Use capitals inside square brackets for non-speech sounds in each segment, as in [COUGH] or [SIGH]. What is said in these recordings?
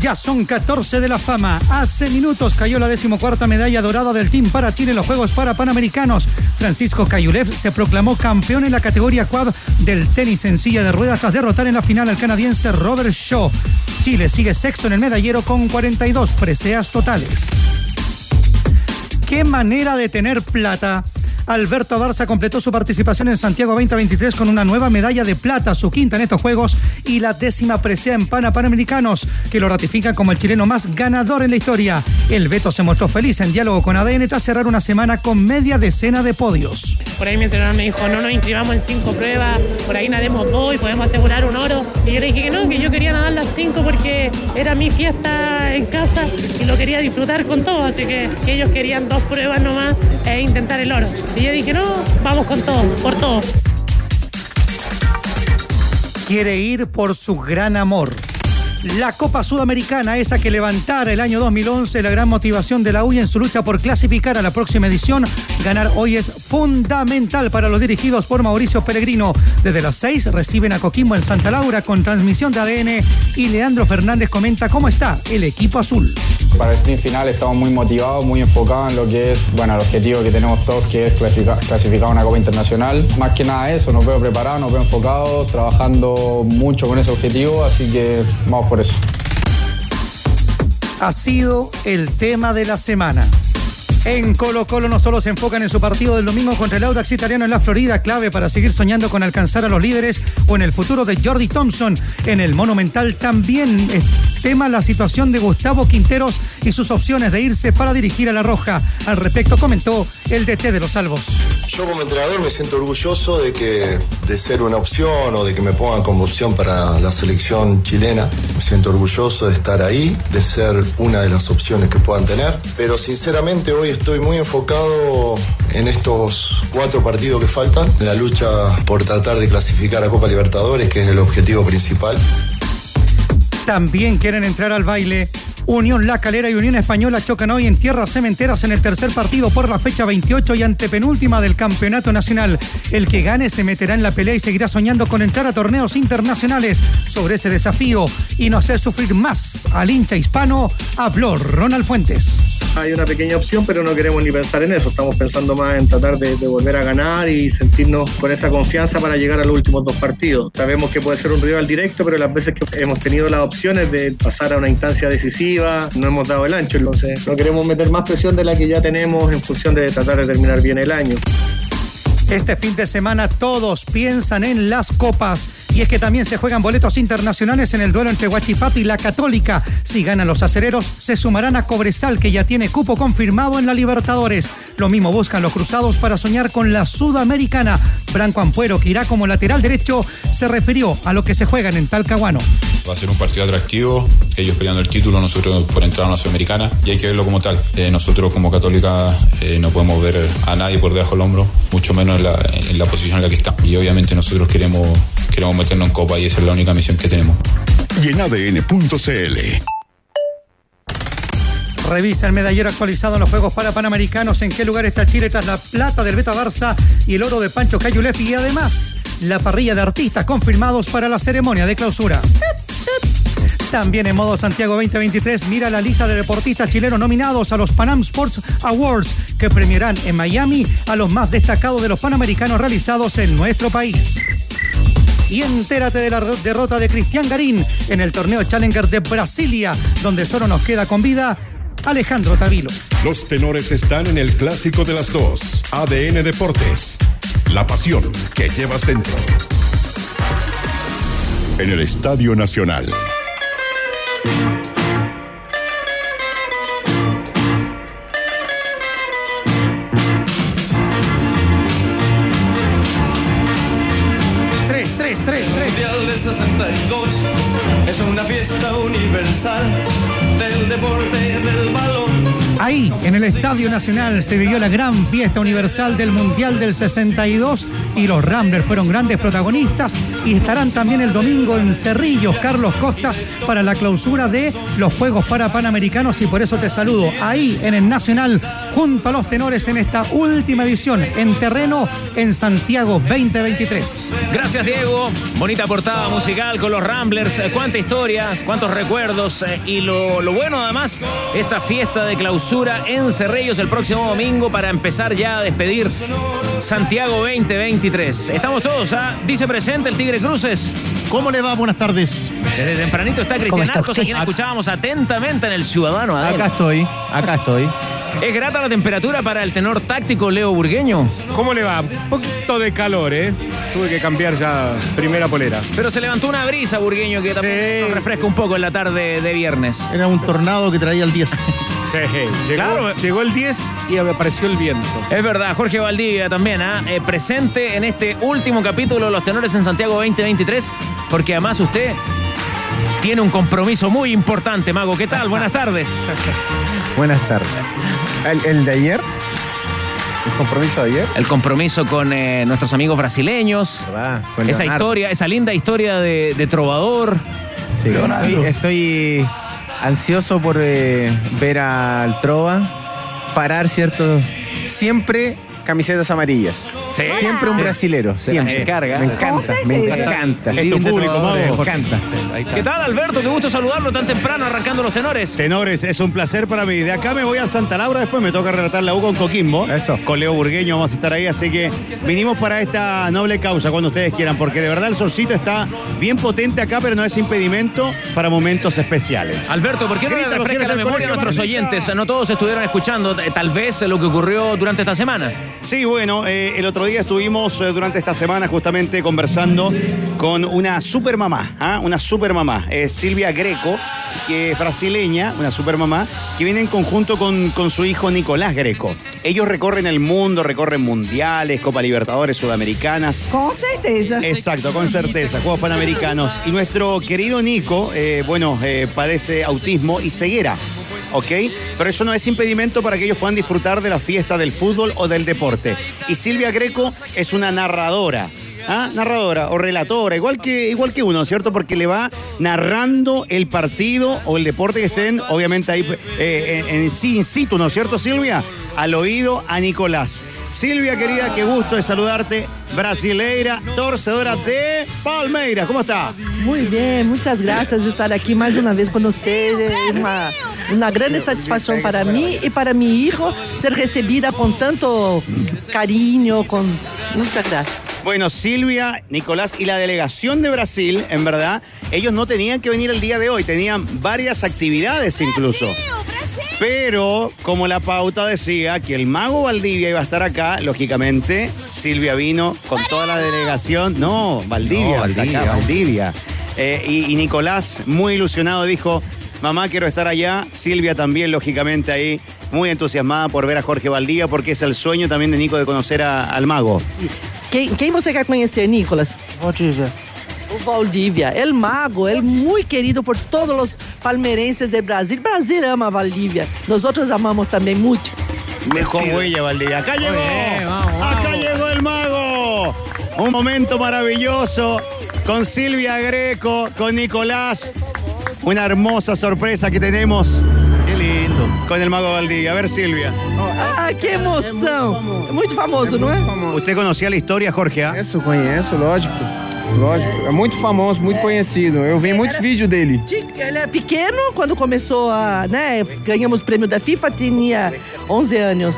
ya son 14 de la fama. Hace minutos cayó la decimocuarta medalla dorada del Team para Chile en los Juegos para Panamericanos. Francisco Cayulev se proclamó campeón en la categoría quad del tenis en silla de ruedas tras derrotar en la final al canadiense Robert Shaw. Chile sigue sexto en el medallero con 42 preseas totales. ¿Qué manera de tener plata? Alberto Barça completó su participación en Santiago 2023 con una nueva medalla de plata, su quinta en estos Juegos y la décima presea en Pana Panamericanos, que lo ratifica como el chileno más ganador en la historia. El Beto se mostró feliz en diálogo con ADN tras cerrar una semana con media decena de podios. Por ahí mi entrenador me dijo, no nos inscribamos en cinco pruebas, por ahí nademos dos y podemos asegurar un oro. Y yo le dije que no, que yo quería nadar las cinco porque era mi fiesta en casa y lo quería disfrutar con todo, así que ellos querían dos pruebas nomás e intentar el oro. Y yo dije, no, vamos con todo, por todo. Quiere ir por su gran amor. La Copa Sudamericana, esa que levantara el año 2011 la gran motivación de la U en su lucha por clasificar a la próxima edición, ganar hoy es fundamental para los dirigidos por Mauricio Pellegrino. Desde las 6 reciben a Coquimbo en Santa Laura con transmisión de ADN y Leandro Fernández comenta cómo está el equipo azul. Para el sprint final estamos muy motivados, muy enfocados en lo que es, bueno, el objetivo que tenemos todos, que es clasificar, clasificar una Copa Internacional. Más que nada eso, nos veo preparados, nos veo enfocados, trabajando mucho con ese objetivo, así que vamos por eso. Ha sido el tema de la semana. En Colo Colo no solo se enfocan en su partido del domingo contra el Audax italiano en la Florida, clave para seguir soñando con alcanzar a los líderes o en el futuro de Jordi Thompson. En el Monumental también tema la situación de Gustavo Quinteros y sus opciones de irse para dirigir a La Roja. Al respecto comentó el DT de los Salvos. Yo como entrenador me siento orgulloso de que de ser una opción o de que me pongan como opción para la selección chilena. Me siento orgulloso de estar ahí, de ser una de las opciones que puedan tener. Pero sinceramente hoy estoy muy enfocado en estos cuatro partidos que faltan, la lucha por tratar de clasificar a Copa Libertadores, que es el objetivo principal. También quieren entrar al baile. Unión La Calera y Unión Española chocan hoy en tierras cementeras en el tercer partido por la fecha 28 y antepenúltima del Campeonato Nacional. El que gane se meterá en la pelea y seguirá soñando con entrar a torneos internacionales. Sobre ese desafío y no hacer sufrir más al hincha hispano, habló Ronald Fuentes. Hay una pequeña opción, pero no queremos ni pensar en eso. Estamos pensando más en tratar de, volver a ganar y sentirnos con esa confianza para llegar a los últimos dos partidos. Sabemos que puede ser un rival directo, pero las veces que hemos tenido las opciones de pasar a una instancia decisiva, no hemos dado el ancho. Entonces, no queremos meter más presión de la que ya tenemos en función de tratar de terminar bien el año. Este fin de semana todos piensan en las copas y es que también se juegan boletos internacionales en el duelo entre Huachipato y la Católica. Si ganan los acereros, se sumarán a Cobresal que ya tiene cupo confirmado en la Libertadores. Lo mismo buscan los cruzados para soñar con la Sudamericana. Branco Ampuero, que irá como lateral derecho, se refirió a lo que se juegan en Talcahuano. Va a ser un partido atractivo, ellos peleando el título, nosotros por entrar a una Sudamericana y hay que verlo como tal. Eh, nosotros como Católica eh, no podemos ver a nadie por debajo del hombro, mucho menos en la, en la posición en la que está. Y obviamente nosotros queremos, queremos meternos en Copa y esa es la única misión que tenemos. Y en ADN.cl. Revisa el medallero actualizado en los Juegos para Panamericanos. En qué lugar está Chile tras la plata del Beta Barça y el oro de Pancho Cayulef. Y además, la parrilla de artistas confirmados para la ceremonia de clausura. También en modo Santiago 2023, mira la lista de deportistas chilenos nominados a los Panam Sports Awards que premiarán en Miami a los más destacados de los panamericanos realizados en nuestro país. Y entérate de la derrota de Cristian Garín en el torneo Challenger de Brasilia, donde solo nos queda con vida Alejandro Tavilo. Los tenores están en el clásico de las dos. ADN Deportes. La pasión que llevas dentro. En el Estadio Nacional. Tres, tres, tres, tres. Mundial del 62 es una fiesta universal del deporte del balón. Ahí, en el Estadio Nacional, se vivió la gran fiesta universal del Mundial del 62 y los Ramblers fueron grandes protagonistas y estarán también el domingo en Cerrillos, Carlos Costas, para la clausura de los Juegos para Panamericanos y por eso te saludo ahí en el Nacional junto a los tenores en esta última edición en terreno en Santiago 2023. Gracias Diego, bonita portada musical con los Ramblers, Eh, cuánta historia, cuántos recuerdos eh, y lo, lo bueno además, esta fiesta de clausura en Cerrillos el próximo domingo para empezar ya a despedir Santiago 2023. Estamos todos, ¿ah? Dice presente el Tigre Cruces. ¿Cómo le va? Buenas tardes. Desde tempranito está Cristian está Arcos, a quien escuchábamos atentamente en el Ciudadano Adel. Acá estoy, acá estoy. ¿Es grata la temperatura para el tenor táctico Leo Burgueño? ¿Cómo le va? Un poquito de calor, ¿eh? Tuve que cambiar ya primera polera. Pero se levantó una brisa, Burgueño, que también nos refresca un poco en la tarde de viernes. Era un tornado que traía el 10. [LAUGHS] Sí, llegó, Claro. llegó el 10 y apareció el viento. Es verdad, Jorge Valdivia también, ¿ah? Eh, presente en este último capítulo de Los Tenores en Santiago 2023, porque además usted tiene un compromiso muy importante, Mago. ¿Qué tal? Buenas tardes. [LAUGHS] Buenas tardes. ¿El, el de ayer? ¿El compromiso de ayer? El compromiso con eh, nuestros amigos brasileños. Con esa historia, esa linda historia de, de Trovador. Sí, estoy, estoy ansioso por eh, ver al Trova parar, ¿cierto? Siempre camisetas amarillas. Sí. Siempre un brasilero. Siempre. Me carga. Me encanta, me encanta. Es tu público. Me encanta. ¿Qué tal, Alberto? Qué gusto saludarlo tan temprano, arrancando los tenores. Tenores, es un placer para mí. De acá me voy a Santa Laura, después me toca relatar la U con Coquimbo. Eso. Con Leo Burgueño vamos a estar ahí, así que vinimos para esta noble causa cuando ustedes quieran, porque de verdad el solcito está bien potente acá, pero no es impedimento para momentos especiales. Alberto, ¿por qué no le Grita, refresca la memoria a nuestros oyentes? No todos estuvieron escuchando, eh, tal vez, lo que ocurrió durante esta semana. Sí, bueno, eh, el otro día estuvimos eh, durante esta semana justamente conversando con una supermamá, ¿ah? una supermamá, eh, Silvia Greco, que es brasileña, una supermamá, que viene en conjunto con, con su hijo Nicolás Greco. Ellos recorren el mundo, recorren mundiales, Copa Libertadores, Sudamericanas. Com certeza. Exacto, con certeza, Juegos Panamericanos. Y nuestro querido Nico, eh, bueno, padece autismo y ceguera. ¿Ok? Pero eso no es impedimento para que ellos puedan disfrutar de la fiesta del fútbol o del deporte. Y Silvia Greco es una narradora. ¿Ah? Narradora o relatora, igual que, igual que uno, ¿cierto? Porque le va narrando el partido o el deporte que estén, obviamente ahí eh, en, en in situ, ¿no es cierto, Silvia? Al oído a Nicolás. Silvia, querida, qué gusto de saludarte. Brasileira, torcedora de Palmeiras. ¿Cómo está? Muy bien, muchas gracias de estar aquí más una vez con ustedes. Una, una grande satisfacción para mí y para mi hijo ser recibida con tanto cariño, con muchas gracias. Bueno, Silvia, Nicolás y la delegación de Brasil, en verdad, ellos no tenían que venir el día de hoy, tenían varias actividades incluso. Pero, como la pauta decía que el mago Valdivia iba a estar acá, lógicamente, Silvia vino con toda la delegación. No, Valdivia, No, Valdivia. Valdivia. Valdivia. Eh, y, y Nicolás, muy ilusionado, dijo, mamá, quiero estar allá. Silvia también, lógicamente, ahí, muy entusiasmada por ver a Jorge Valdivia, porque es el sueño también de Nico de conocer a- al mago. Quem, quem você quer conhecer, Nicolas? Valdívia. O Valdívia, el mago, ele muito querido por todos os palmeirenses de Brasil. Brasil ama a Valdívia. Nós outros amamos também muito. Dejó huella Valdivia. Acá llegó. Acá llegó el mago. Un momento maravilloso con Silvia Greco, con Nicolás. Una hermosa sorpresa que tenemos. Qué lindo. Con el mago Valdivia. A ver, Silvia. Ah, que emoção! Muito famoso, não é? ¿Usted conocía la historia, Jorge? ah? Conheço, conheço, lógico. Lógico. É muito famoso, muito conhecido. Eu vi muitos vídeos dele. Ele é pequeno, quando começou a, né, ganhamos o prêmio da FIFA, tinha 11 anos.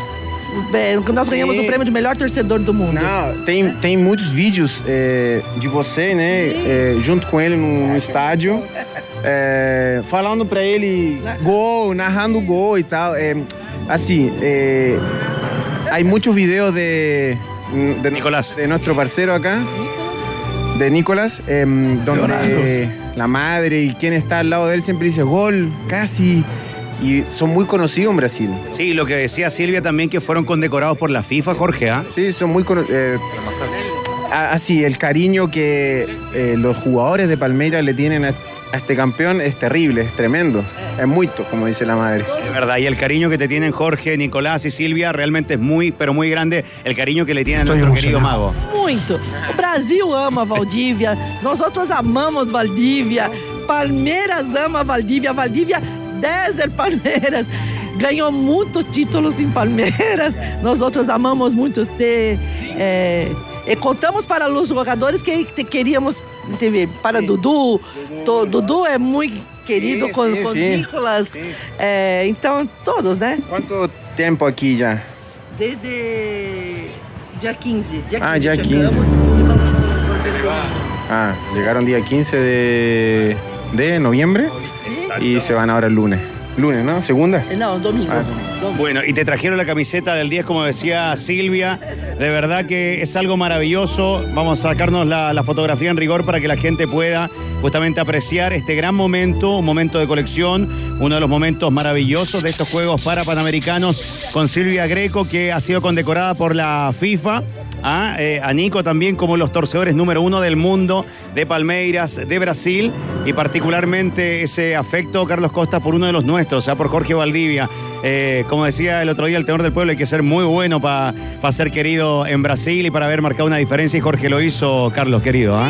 Nós ganhamos Sim. o prêmio de melhor torcedor do mundo. Não, tem, tem muitos vídeos é, de você, né? é, junto com ele no, no estádio. é, falando pra ele gol, narrando gol e tal. É, assim, é, hay muchos videos de, de Nicolás. De nuestro parcero acá. De Nicolás, em, donde la madre y quien está al lado de él siempre dice gol, casi. Y son muy conocidos en Brasil. Sí, lo que decía Silvia también que fueron condecorados por la FIFA, Jorge. ¿ah? Sí, son muy conocidos. así, el cariño que eh, los jugadores de Palmeiras le tienen a, a este campeón es terrible, es tremendo. Es muito, como dice la madre. Es verdad, y el cariño que te tienen Jorge, Nicolás y Silvia realmente es muy, pero muy grande el cariño que le tienen a Estoy nuestro querido mago. Muito. O Brasil ama Valdívia, nós outros amamos Valdívia, Palmeiras ama Valdívia, Valdívia desde el Palmeiras. Ganhou muitos títulos em Palmeiras, nós outros amamos muito este. eh, e contamos para os jogadores que queríamos TV. Para Dudu, to- Dudu é muito querido Sim, com, sim, com sim. Nicolas. eh, então, todos, né? Quanto tempo aqui já? Desde dia 15. Dia 15 Ah, dia chegamos 15. e vamos pro Brasileirão. Ah, llegaron día 15 de, de y se van ahora el lunes. Lunes, ¿no? ¿Segunda? Domingo. Ah, Bueno, y te trajeron la camiseta del 10, como decía Silvia. De verdad que es algo maravilloso. Vamos a sacarnos la, la fotografía en rigor para que la gente pueda justamente apreciar este gran momento, un momento de colección, uno de los momentos maravillosos de estos Juegos para Panamericanos con Silvia Greco, que ha sido condecorada por la FIFA. Ah, eh, a Nico también como los torcedores número uno del mundo de Palmeiras, de Brasil, y particularmente ese afecto, Carlos Costa, por uno de los nuestros, ah, por Jorge Valdivia. Eh, como decía el otro día el tenor del pueblo, hay que ser muy bueno para ser querido en Brasil y para haber marcado una diferencia, y Jorge lo hizo, Carlos, querido. ¿ah?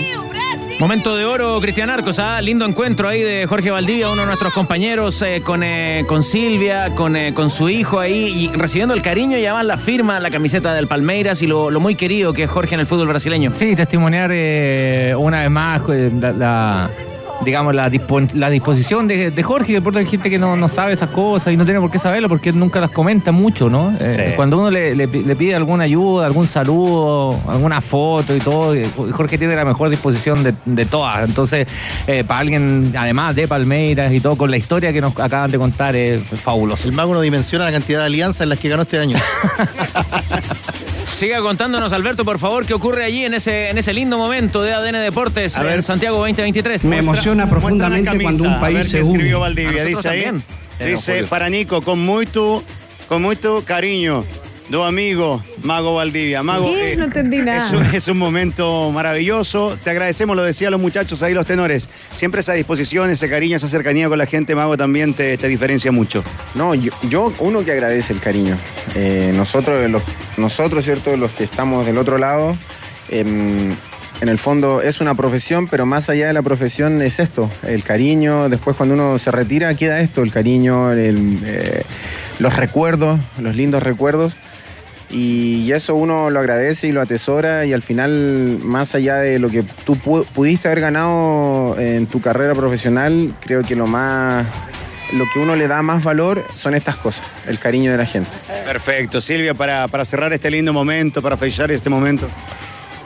Momento de oro, Cristian Arcos, ¿ah? lindo encuentro ahí de Jorge Valdivia, uno de nuestros compañeros, eh, con, eh, con Silvia, con, eh, con su hijo ahí, y recibiendo el cariño y además la firma, la camiseta del Palmeiras y lo, muy querido que es Jorge en el fútbol brasileño. Sí, testimoniar una vez más la- digamos, la, la disposición de, de Jorge, que por hay gente que no, no sabe esas cosas y no tiene por qué saberlo porque él nunca las comenta mucho, ¿no? Eh, Sí. Cuando uno le, le pi- le pide alguna ayuda, algún saludo, alguna foto y todo, eh, Jorge tiene la mejor disposición de, de todas. Entonces, eh, para alguien, además de Palmeiras y todo, con la historia que nos acaban de contar, es fabuloso. El mago no dimensiona la cantidad de alianzas en las que ganó este año. [LAUGHS] Siga contándonos, Alberto, por favor, qué ocurre allí en ese, en ese lindo momento de ADN Deportes A ver. en Santiago 2023. Me emociona Muestra profundamente la camisa, cuando un a país ver se qué escribió une. Dice ahí. Dice, para Nico, con mucho, con mucho cariño, do amigo, Mago Valdivia. Mago, ¿Qué? No entendí nada. Es un, es un momento maravilloso. Te agradecemos, lo decían los muchachos ahí, los tenores. Siempre esa disposición, ese cariño, esa cercanía con la gente, Mago, también te, te diferencia mucho. No, yo, yo uno que agradece el cariño. Eh, nosotros, los, nosotros, ¿cierto? Los que estamos del otro lado, em, en el fondo es una profesión, pero más allá de la profesión es esto, el cariño. Después cuando uno se retira queda esto, el cariño, el, eh, los recuerdos, los lindos recuerdos. Y eso uno lo agradece y lo atesora y al final, más allá de lo que tú pu- pudiste haber ganado en tu carrera profesional, creo que lo más, lo que uno le da más valor son estas cosas, el cariño de la gente. Perfecto. Silvia, para, para cerrar este lindo momento, para fechar este momento.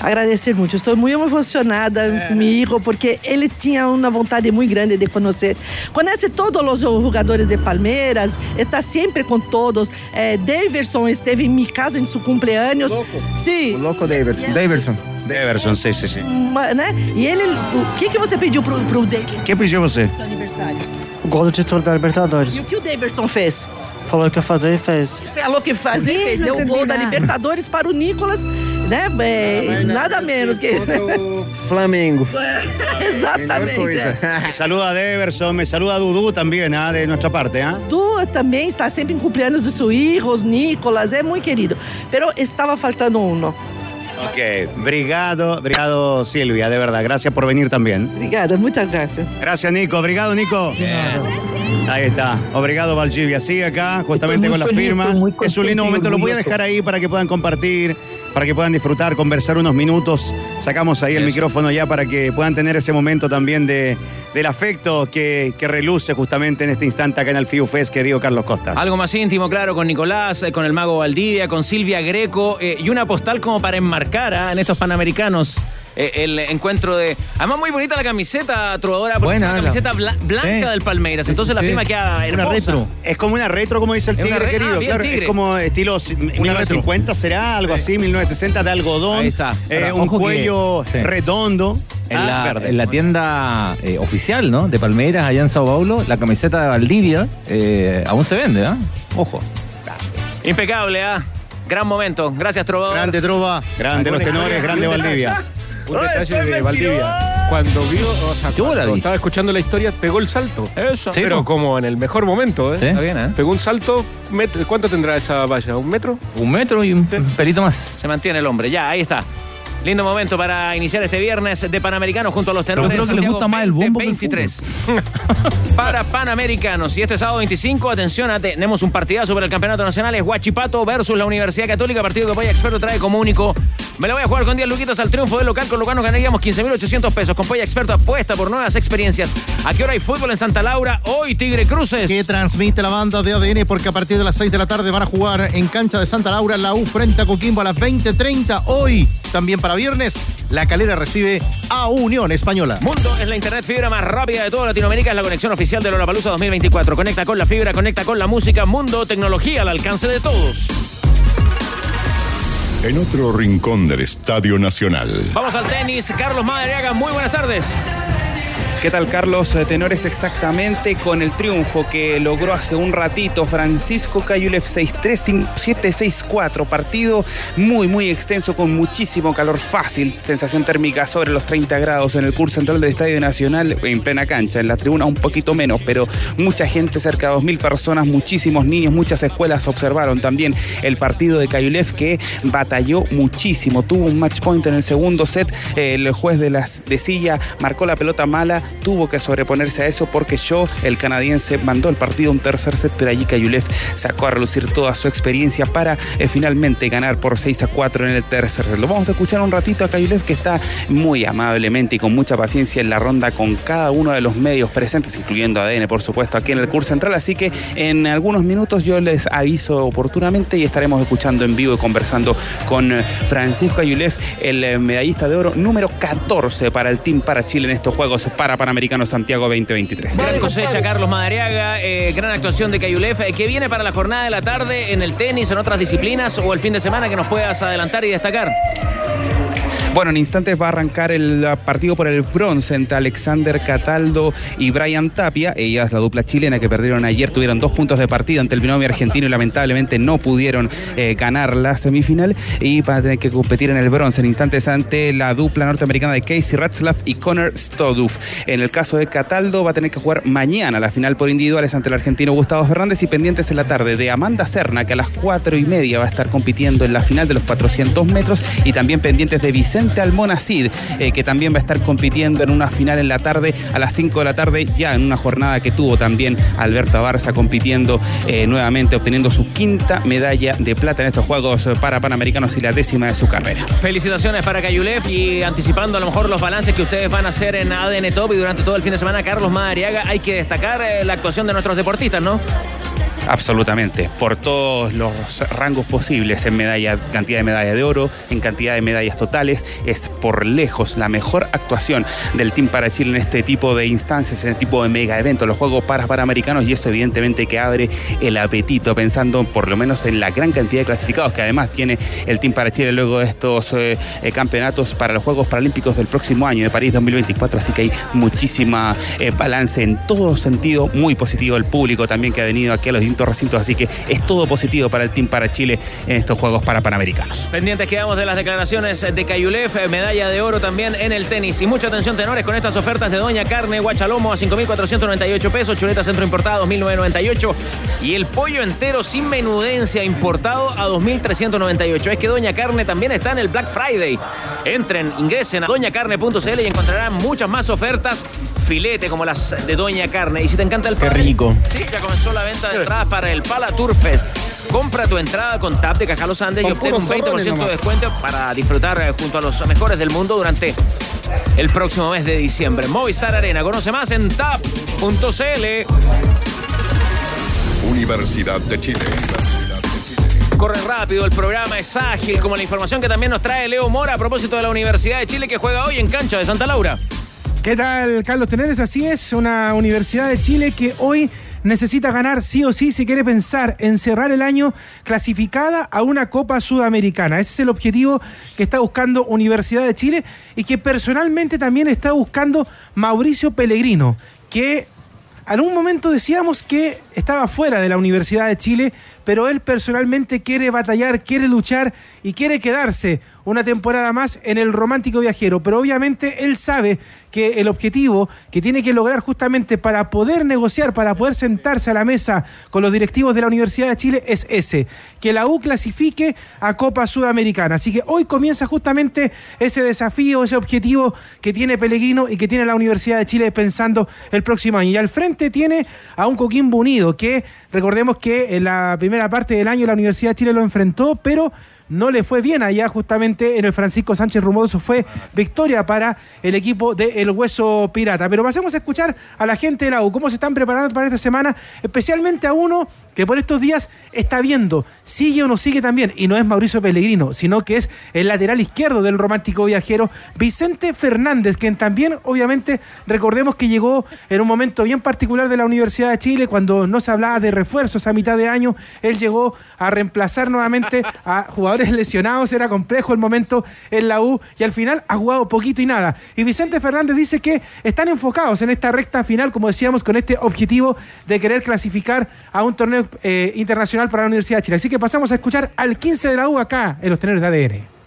Agradecer muito. Estou muito emocionada com meu hijo, porque ele tinha uma vontade muito grande de conhecer. Conhece todos os jogadores de Palmeiras, está sempre com todos. Eh, Daverson esteve em minha casa em seu cumpleaños. Sim. O louco Daverson. Daverson. Everson, sí, sí, sí. Ma- né? E ele, o que, que você pediu pro, pro Daverson ¿Qué pidió você? seu aniversário? O gol do título da Libertadores. E o que o Daverson fez? Falou que ia fazer e fez. Falou que fazer, Ih, fez, deu o gol da. Libertadores para o Nicolas, né? É, nada menos que. Flamengo. [LAUGHS] Exatamente. Me saluda a Everson, me saluda a Dudu también, ah, de nuestra parte. ah. Du também está sempre em cumpleaños do seu hijo, os Nicolas, é muito querido. Pero estava faltando uno. Ok, brigado, brigado Silvia, de verdad. Gracias por venir también. Obrigada, muchas gracias. Gracias, Nico. Obrigado, Nico. Ahí está. Obrigado, Valdivia. Sigue acá, justamente con la firma. Es un lindo momento. Lo voy a dejar ahí para que puedan compartir, para que puedan disfrutar, conversar unos minutos. Sacamos ahí el micrófono ya para que puedan tener ese momento también de, del afecto que, que reluce justamente en este instante acá en el FIU Fest, querido Carlos Costa. Algo más íntimo, claro, con Nicolás, eh, con el mago Valdivia, con Silvia Greco eh, y una postal como para enmarcar ah, en estos Panamericanos eh, el encuentro de... Además muy bonita la camiseta, trovadora, porque Buena, es una camiseta bla- blanca Sí. del Palmeiras, entonces la firma queda hermosa. Es como una retro, como dice el una tigre, re- querido. ah, claro, tigre. es como estilo 1950 será, algo así, 1960 de algodón. Ahí está. Eh, un que- cuello sí. redondo. En, ah, la, verde. en la tienda eh, oficial, ¿no? De Palmeiras, allá en Sao Paulo, la camiseta de Valdivia eh, aún se vende, ¿ah? Ojo. Impecable, ¿ah? Gran momento. Gracias, trovador. Grande trova. Grande los tenores, grande Valdivia. Un detalle de Valdivia. cuando vio, o sea, Yo la cuando vi. estaba escuchando la historia, pegó el salto. Eso. Sí, Pero po. como en el mejor momento, ¿eh? Sí. Está bien, ¿eh? Pegó un salto, met- ¿cuánto tendrá esa valla? ¿Un metro? Un metro y un pelito más. Se mantiene el hombre. Ya, ahí está. Lindo momento para iniciar este viernes de Panamericanos junto a los tenores. creo que le Santiago gusta más el bombo que el 23. [LAUGHS] para Panamericanos. Y este sábado 25, atención, tenemos un partidazo para el Campeonato Nacional. Es Huachipato versus la Universidad Católica. Partido que Polla Experto trae como único. Me la voy a jugar con 10 luquitas al triunfo del local, con lo cual nos ganaríamos 15.800 pesos. Con Polla Experto apuesta por nuevas experiencias. ¿A qué hora hay fútbol en Santa Laura? Hoy Tigre Cruces. Que transmite la banda de ADN porque a partir de las 6 de la tarde van a jugar en cancha de Santa Laura la U frente a Coquimbo a las 20.30. Hoy, también para viernes, la calera recibe a Unión Española. Mundo es la internet fibra más rápida de toda Latinoamérica. Es la conexión oficial de Lollapalooza 2024. Conecta con la fibra, conecta con la música. Mundo, tecnología al alcance de todos. En otro rincón del Estadio Nacional. Vamos al tenis. Carlos Madariaga, muy buenas tardes. ¿Qué tal, Carlos? Eh, Tenores exactamente con el triunfo que logró hace un ratito Francisco Cayulev 6-3, 7-6-4. Partido muy, muy extenso con muchísimo calor fácil. Sensación térmica sobre los 30 grados en el curso central del Estadio Nacional en plena cancha. En la tribuna un poquito menos, pero mucha gente, cerca de 2.000 personas, muchísimos niños, muchas escuelas observaron también el partido de Cayulev que batalló muchísimo. Tuvo un match point en el segundo set. El juez de, las, de silla marcó la pelota mala tuvo que sobreponerse a eso porque yo, el canadiense, mandó el partido a un tercer set, pero allí Cayulev sacó a relucir toda su experiencia para eh, finalmente ganar por 6 a 4 en el tercer set. Lo vamos a escuchar un ratito a Cayulev que está muy amablemente y con mucha paciencia en la ronda con cada uno de los medios presentes, incluyendo ADN, por supuesto, aquí en el curso central. Así que en algunos minutos yo les aviso oportunamente y estaremos escuchando en vivo y conversando con eh, Francisco Cayulev, el eh, medallista de oro número 14 para el Team para Chile en estos Juegos para Panamericanos Santiago 2023. Gran cosecha, Carlos Madariaga. eh, gran actuación de Cayulef. Eh, ¿Qué viene para la jornada de la tarde en el tenis, en otras disciplinas o el fin de semana que nos puedas adelantar y destacar? Bueno, en instantes va a arrancar el partido por el bronce entre Alexander Cataldo y Brian Tapia. Ella es la dupla chilena que perdieron ayer, tuvieron dos puntos de partido ante el binomio argentino y lamentablemente no pudieron eh, ganar la semifinal y van a tener que competir en el bronce en instantes ante la dupla norteamericana de Casey Ratzlaff y Connor Stoduf. En el caso de Cataldo va a tener que jugar mañana la final por individuales ante el argentino Gustavo Fernández y pendientes en la tarde de Amanda Serna que a las cuatro y media va a estar compitiendo en la final de los 400 metros y también pendientes de Vicente Almonacid, eh, que también va a estar compitiendo en una final en la tarde a las 5 de la tarde, ya en una jornada que tuvo también Alberto Barça compitiendo eh, nuevamente, obteniendo su quinta medalla de plata en estos Juegos para Panamericanos y la décima de su carrera. Felicitaciones para Cayulef y anticipando a lo mejor los balances que ustedes van a hacer en ADN Top y durante todo el fin de semana, Carlos Madariaga, hay que destacar eh, la actuación de nuestros deportistas, ¿no? Absolutamente, por todos los rangos posibles en medalla, cantidad de medalla de oro, en cantidad de medallas totales, es por lejos la mejor actuación del Team para Chile en este tipo de instancias, en este tipo de mega eventos, los Juegos para Panamericanos, y eso evidentemente que abre el apetito pensando por lo menos en la gran cantidad de clasificados que además tiene el Team para Chile luego de estos eh, eh, campeonatos para los Juegos Paralímpicos del próximo año de París 2024, así que hay muchísima eh, balance en todo sentido, muy positivo el público también que ha venido aquí a los distintos recintos, así que es todo positivo para el Team para Chile en estos Juegos para Panamericanos. Pendientes quedamos de las declaraciones de Cayulef, eh, medalla de oro también en el tenis. Y mucha atención, tenores, con estas ofertas de Doña Carne, Guachalomo a 5.498 pesos, chuleta centro importada 2.998 y el pollo entero sin menudencia importado a 2.398. Es que Doña Carne también está en el Black Friday. Entren, ingresen a doñacarne.cl y encontrarán muchas más ofertas. Filete como las de Doña Carne. Y si te encanta el Qué pádel, rico. Sí, ya comenzó la venta de entradas para el Pala Tour Fest. Compra tu entrada con TAP de Cajá Los Andes y Con obtén un puros 20% de nomás. descuento para disfrutar eh, junto a los mejores del mundo durante el próximo mes de diciembre. Movistar Arena. Conoce más en tap.cl. Universidad de Chile. Corre rápido, el programa es ágil, como la información que también nos trae Leo Mora a propósito de la Universidad de Chile que juega hoy en cancha de Santa Laura. ¿Qué tal, Carlos Teneres? Así es, una Universidad de Chile que hoy necesita ganar sí o sí si quiere pensar en cerrar el año clasificada a una Copa Sudamericana. Ese es el objetivo que está buscando Universidad de Chile y que personalmente también está buscando Mauricio Pellegrino, que en un momento decíamos que estaba fuera de la Universidad de Chile, pero él personalmente quiere batallar, quiere luchar y quiere quedarse una temporada más en el romántico viajero. Pero obviamente él sabe que el objetivo que tiene que lograr justamente para poder negociar, para poder sentarse a la mesa con los directivos de la Universidad de Chile es ese, que la U clasifique a Copa Sudamericana. Así que hoy comienza justamente ese desafío, ese objetivo que tiene Pellegrino y que tiene la Universidad de Chile pensando el próximo año. Y al frente tiene a un Coquimbo Unido, que recordemos que en la primera parte del año la Universidad de Chile lo enfrentó, pero no le fue bien. Allá justamente en el Francisco Sánchez Rumoso fue victoria para el equipo de El Hueso Pirata. Pero pasemos a escuchar a la gente de la U, cómo se están preparando para esta semana, especialmente a uno que por estos días está viendo, sigue o no sigue también, y no es Mauricio Pellegrino, sino que es el lateral izquierdo del romántico viajero, Vicente Fernández, quien también obviamente recordemos que llegó en un momento bien particular de la Universidad de Chile, cuando no se hablaba de refuerzos a mitad de año, él llegó a reemplazar nuevamente a jugadores lesionados, era complejo el momento en la U, y al final ha jugado poquito y nada. Y Vicente Fernández dice que están enfocados en esta recta final, como decíamos, con este objetivo de querer clasificar a un torneo eh, internacional para la Universidad de Chile. Así que pasamos a escuchar al 15 de la U acá en los tenores de ADN.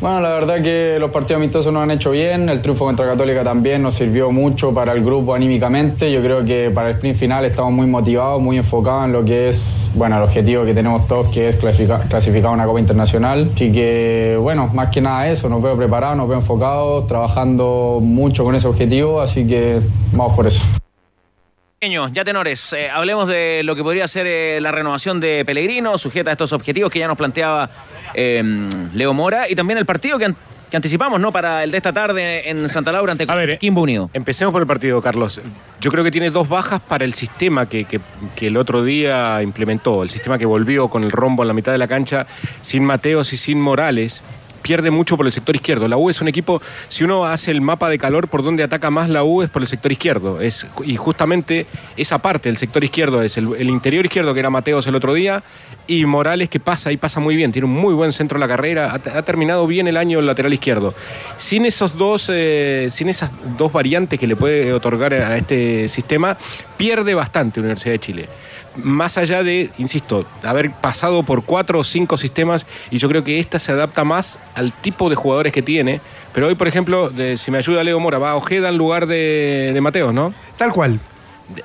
Bueno, la verdad que los partidos amistosos nos han hecho bien, el triunfo contra Católica también nos sirvió mucho para el grupo anímicamente, yo creo que para el sprint final estamos muy motivados, muy enfocados en lo que es, bueno, el objetivo que tenemos todos que es clasificar, clasificar una Copa Internacional, así que bueno, más que nada eso, nos veo preparados, nos veo enfocados, trabajando mucho con ese objetivo, así que vamos por eso. Ya tenores, eh, hablemos de lo que podría ser eh, la renovación de Pellegrino, sujeta a estos objetivos que ya nos planteaba eh, Leo Mora y también el partido que, an- que anticipamos ¿no? para el de esta tarde en Santa Laura ante Kimbo Unido. Empecemos por el partido, Carlos. Yo creo que tiene dos bajas para el sistema que, que- que el otro día implementó, el sistema que volvió con el rombo en la mitad de la cancha, sin Mateos y sin Morales. Pierde mucho por el sector izquierdo. La U es un equipo, si uno hace el mapa de calor por donde ataca más la U es por el sector izquierdo. Es, y justamente esa parte, el sector izquierdo, es el, interior izquierdo que era Mateos el otro día y Morales que pasa y pasa muy bien. Tiene un muy buen centro en la carrera. Ha, ha terminado bien el año el lateral izquierdo. Sin esos dos, eh, sin esas dos variantes que le puede otorgar a este sistema, pierde bastante Universidad de Chile. Más allá de, insisto, haber pasado por cuatro o cinco sistemas, y yo creo que esta se adapta más al tipo de jugadores que tiene. Pero hoy, por ejemplo, de- si me ayuda Leo Mora, va Ojeda en lugar de, de Mateos, ¿no? Tal cual.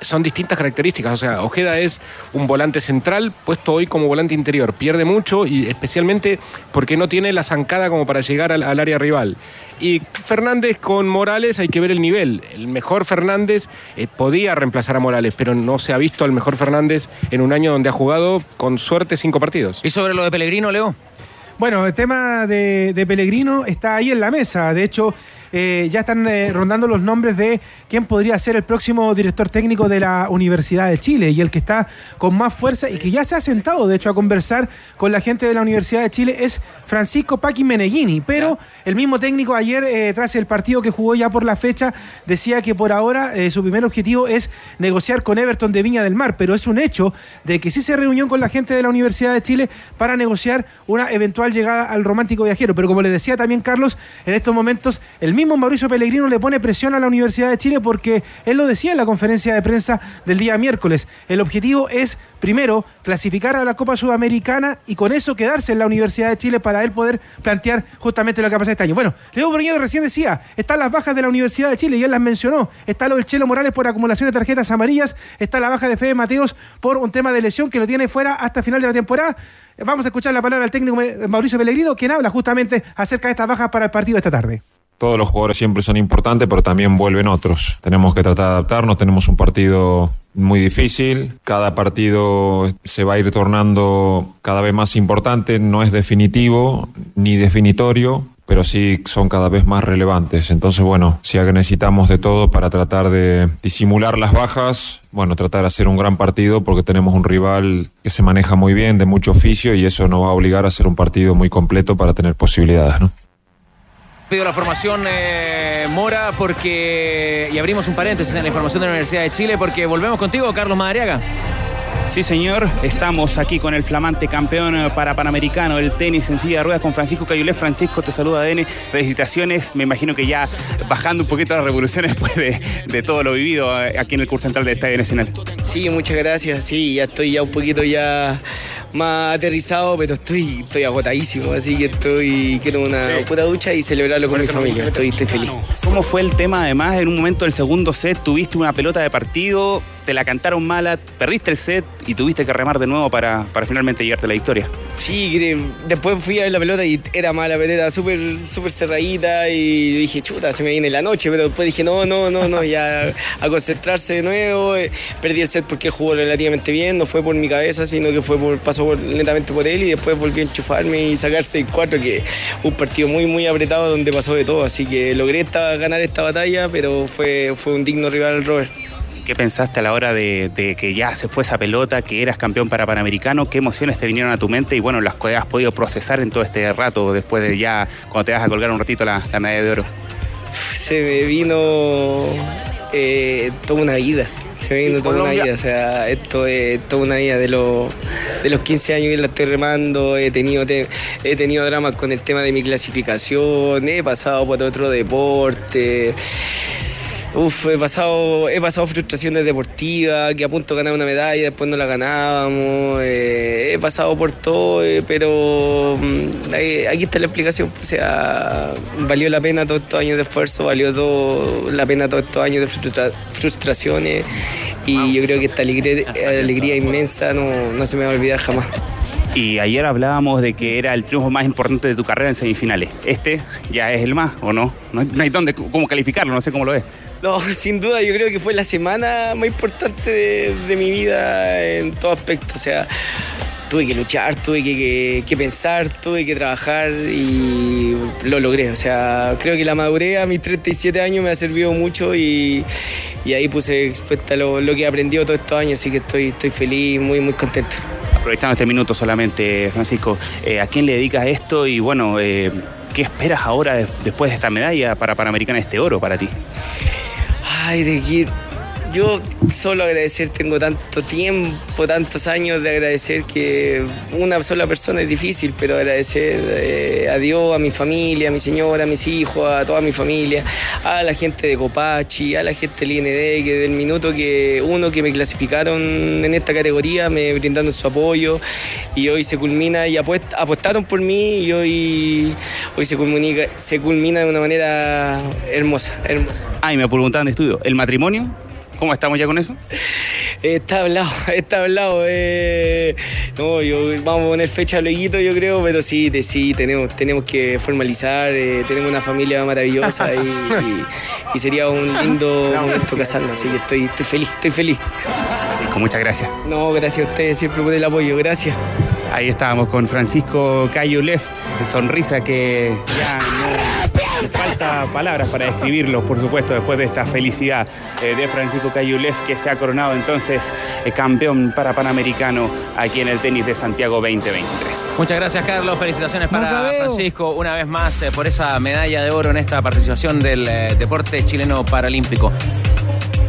Son distintas características. O sea, Ojeda es un volante central puesto hoy como volante interior. Pierde mucho y especialmente porque no tiene la zancada como para llegar al, al área rival. Y Fernández con Morales hay que ver el nivel. El mejor Fernández eh, podía reemplazar a Morales, pero no se ha visto al mejor Fernández en un año donde ha jugado con suerte cinco partidos. ¿Y sobre lo de Pellegrino, Leo? Bueno, el tema de, de Pellegrino está ahí en la mesa. De hecho, eh, ya están eh, rondando los nombres de quién podría ser el próximo director técnico de la Universidad de Chile y el que está con más fuerza y que ya se ha sentado, de hecho, a conversar con la gente de la Universidad de Chile es Francisco Paqui Meneghini. Pero el mismo técnico ayer, eh, tras el partido que jugó ya por la fecha, decía que por ahora su primer objetivo es negociar con Everton de Viña del Mar. Pero es un hecho de que sí se reunió con la gente de la Universidad de Chile para negociar una eventual llegada al romántico viajero. Pero como le decía también Carlos, en estos momentos el mismo Mauricio Pellegrino le pone presión a la Universidad de Chile porque él lo decía en la conferencia de prensa del día miércoles. El objetivo es, primero, clasificar a la Copa Sudamericana y con eso quedarse en la Universidad de Chile para él poder plantear justamente lo que ha pasado este año. Bueno, Leo Borguedo recién decía, están las bajas de la Universidad de Chile y él las mencionó. Está lo del Chelo Morales por acumulación de tarjetas amarillas, está la baja de Fede Mateos por un tema de lesión que lo tiene fuera hasta final de la temporada. Vamos a escuchar la palabra del técnico Mauricio Pellegrino, quien habla justamente acerca de estas bajas para el partido de esta tarde. Todos los jugadores siempre son importantes, pero también vuelven otros. Tenemos que tratar de adaptarnos, tenemos un partido muy difícil, cada partido se va a ir tornando cada vez más importante, no es definitivo ni definitorio, pero sí son cada vez más relevantes. Entonces, bueno, si necesitamos de todo para tratar de disimular las bajas, bueno, tratar de hacer un gran partido porque tenemos un rival que se maneja muy bien, de mucho oficio, y eso nos va a obligar a hacer un partido muy completo para tener posibilidades, ¿no? Pido la formación eh, Mora porque. Y abrimos un paréntesis en la información de la Universidad de Chile porque volvemos contigo, Carlos Madariaga. Sí, señor, estamos aquí con el flamante campeón eh, para Panamericano, el tenis en silla de ruedas con Francisco Cayulé. Francisco, te saluda ADN. Felicitaciones, me imagino que ya bajando un poquito las revoluciones [LAUGHS] después de, de todo lo vivido eh, aquí en el curso central del Estadio Nacional. Sí, muchas gracias. Sí, ya estoy ya un poquito ya más aterrizado, pero estoy, estoy agotadísimo, así que estoy quiero una puta ducha y celebrarlo con mi familia. Estoy, estoy feliz. ¿Cómo fue el tema? Además, en un momento del segundo set tuviste una pelota de partido, te la cantaron mala, perdiste el set y tuviste que remar de nuevo para, para finalmente llevarte la victoria. Sí, después fui a ver la pelota y era mala, pero era súper súper cerradita y dije, chuta, se me viene la noche, pero después dije, no, no, no, no, ya a concentrarse de nuevo. Perdí el set porque jugó relativamente bien, no fue por mi cabeza, sino que fue por, pasó por- netamente por él y después volví a enchufarme y sacar 6-4, que un partido muy, muy apretado donde pasó de todo. Así que logré esta- ganar esta batalla, pero fue, fue un digno rival al Robert. ¿Qué pensaste a la hora de, de que ya se fue esa pelota, que eras campeón para Panamericano? ¿Qué emociones te vinieron a tu mente y bueno, las que has podido procesar en todo este rato después de ya, cuando te vas a colgar un ratito la, la medalla de oro? se me vino eh, toda una vida. Se me vino toda una vida. O sea, esto es toda una vida. De, los de los 15 años que la estoy remando, he tenido, te- he tenido dramas con el tema de mi clasificación, he pasado por otro deporte. Uf, he pasado, he pasado frustraciones deportivas, que a punto de ganar una medalla, después no la ganábamos. eh, he pasado por todo, eh, pero mm, aquí está la explicación. O sea, valió la pena todos estos años de esfuerzo, valió todo, la pena todos estos años de frustra- frustraciones. Y yo creo que esta alegría, alegría inmensa no, no se me va a olvidar jamás. Y ayer hablábamos de que era el triunfo más importante de tu carrera en semifinales. ¿Este ya es el más o no? No hay, no hay dónde, cómo calificarlo, no sé cómo lo ves. No, [LAUGHS] sin duda, yo creo que fue la semana más importante de, mi vida en todo aspecto. O sea, tuve que luchar, tuve que, pensar, tuve que trabajar y lo logré. O sea, creo que la madurez a mis 37 años me ha servido mucho y, ahí puse expuesta lo, que he aprendido todos estos años. Así que estoy, feliz, muy, muy contento. Aprovechando este minuto solamente, Francisco, eh, ¿a quién le dedicas esto? Y bueno, eh, ¿qué esperas ahora de- después de esta medalla para Panamericana, este oro para ti? Ay, de que yo solo agradecer, tengo tanto tiempo, tantos años de agradecer que una sola persona es difícil, pero agradecer eh, a Dios, a mi familia, a mi señora, a mis hijos, a toda mi familia, a la gente de Copachi, a la gente del IND, que del minuto que uno que me clasificaron en esta categoría me brindaron su apoyo y hoy se culmina y apuest- apostaron por mí y hoy, hoy se, culmina, se culmina de una manera hermosa, hermosa. Ah, y me preguntaban de estudio, ¿el matrimonio? ¿Cómo estamos ya con eso? Está hablado, [LAUGHS] está hablado. eh, no, yo, vamos a poner fecha luego, yo creo, pero sí, te- sí tenemos, tenemos que formalizar. eh, tenemos una familia maravillosa y, y- y sería un lindo momento casarnos. Así que estoy, estoy feliz, estoy feliz. Francisco, muchas gracias. No, gracias a ustedes siempre por el apoyo, gracias. Ahí estábamos con Francisco Cayo Leff, sonrisa que ya no falta palabras para describirlo, por supuesto, después de esta felicidad eh, de Francisco Cayo Leff, que se ha coronado entonces eh, campeón para Panamericano aquí en el tenis de Santiago 2023. Muchas gracias, Carlos. Felicitaciones para Francisco una vez más eh, por esa medalla de oro en esta participación del eh, deporte chileno paralímpico.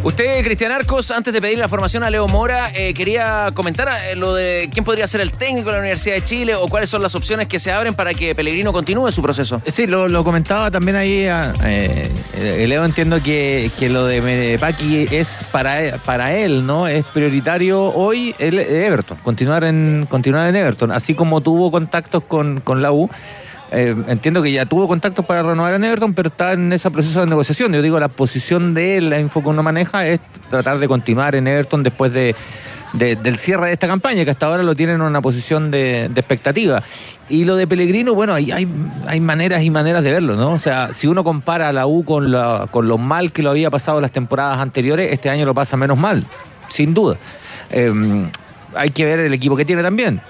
Usted, Cristian Arcos, antes de pedir la formación a Leo Mora, eh, quería comentar eh, lo de quién podría ser el técnico de la Universidad de Chile o cuáles son las opciones que se abren para que Pellegrino continúe su proceso. Sí, lo, comentaba también ahí. ah, eh, eh, Leo, entiendo que, que lo de Medepaki es para, para él, ¿no? Es prioritario hoy el Everton, continuar en, continuar en Everton. Así como tuvo contactos con, con la U. eh, entiendo que ya tuvo contactos para renovar en Everton, pero está en ese proceso de negociación. Yo digo, la posición de él, la info que uno maneja, es tratar de continuar en Everton después de, de- del cierre de esta campaña, que hasta ahora lo tienen en una posición de, expectativa. Y lo de Pellegrino, bueno, hay, hay, maneras y maneras de verlo, ¿no? O sea, si uno compara a la U con, con lo mal que lo había pasado las temporadas anteriores, este año lo pasa menos mal, sin duda. Eh, hay que ver el equipo que tiene también.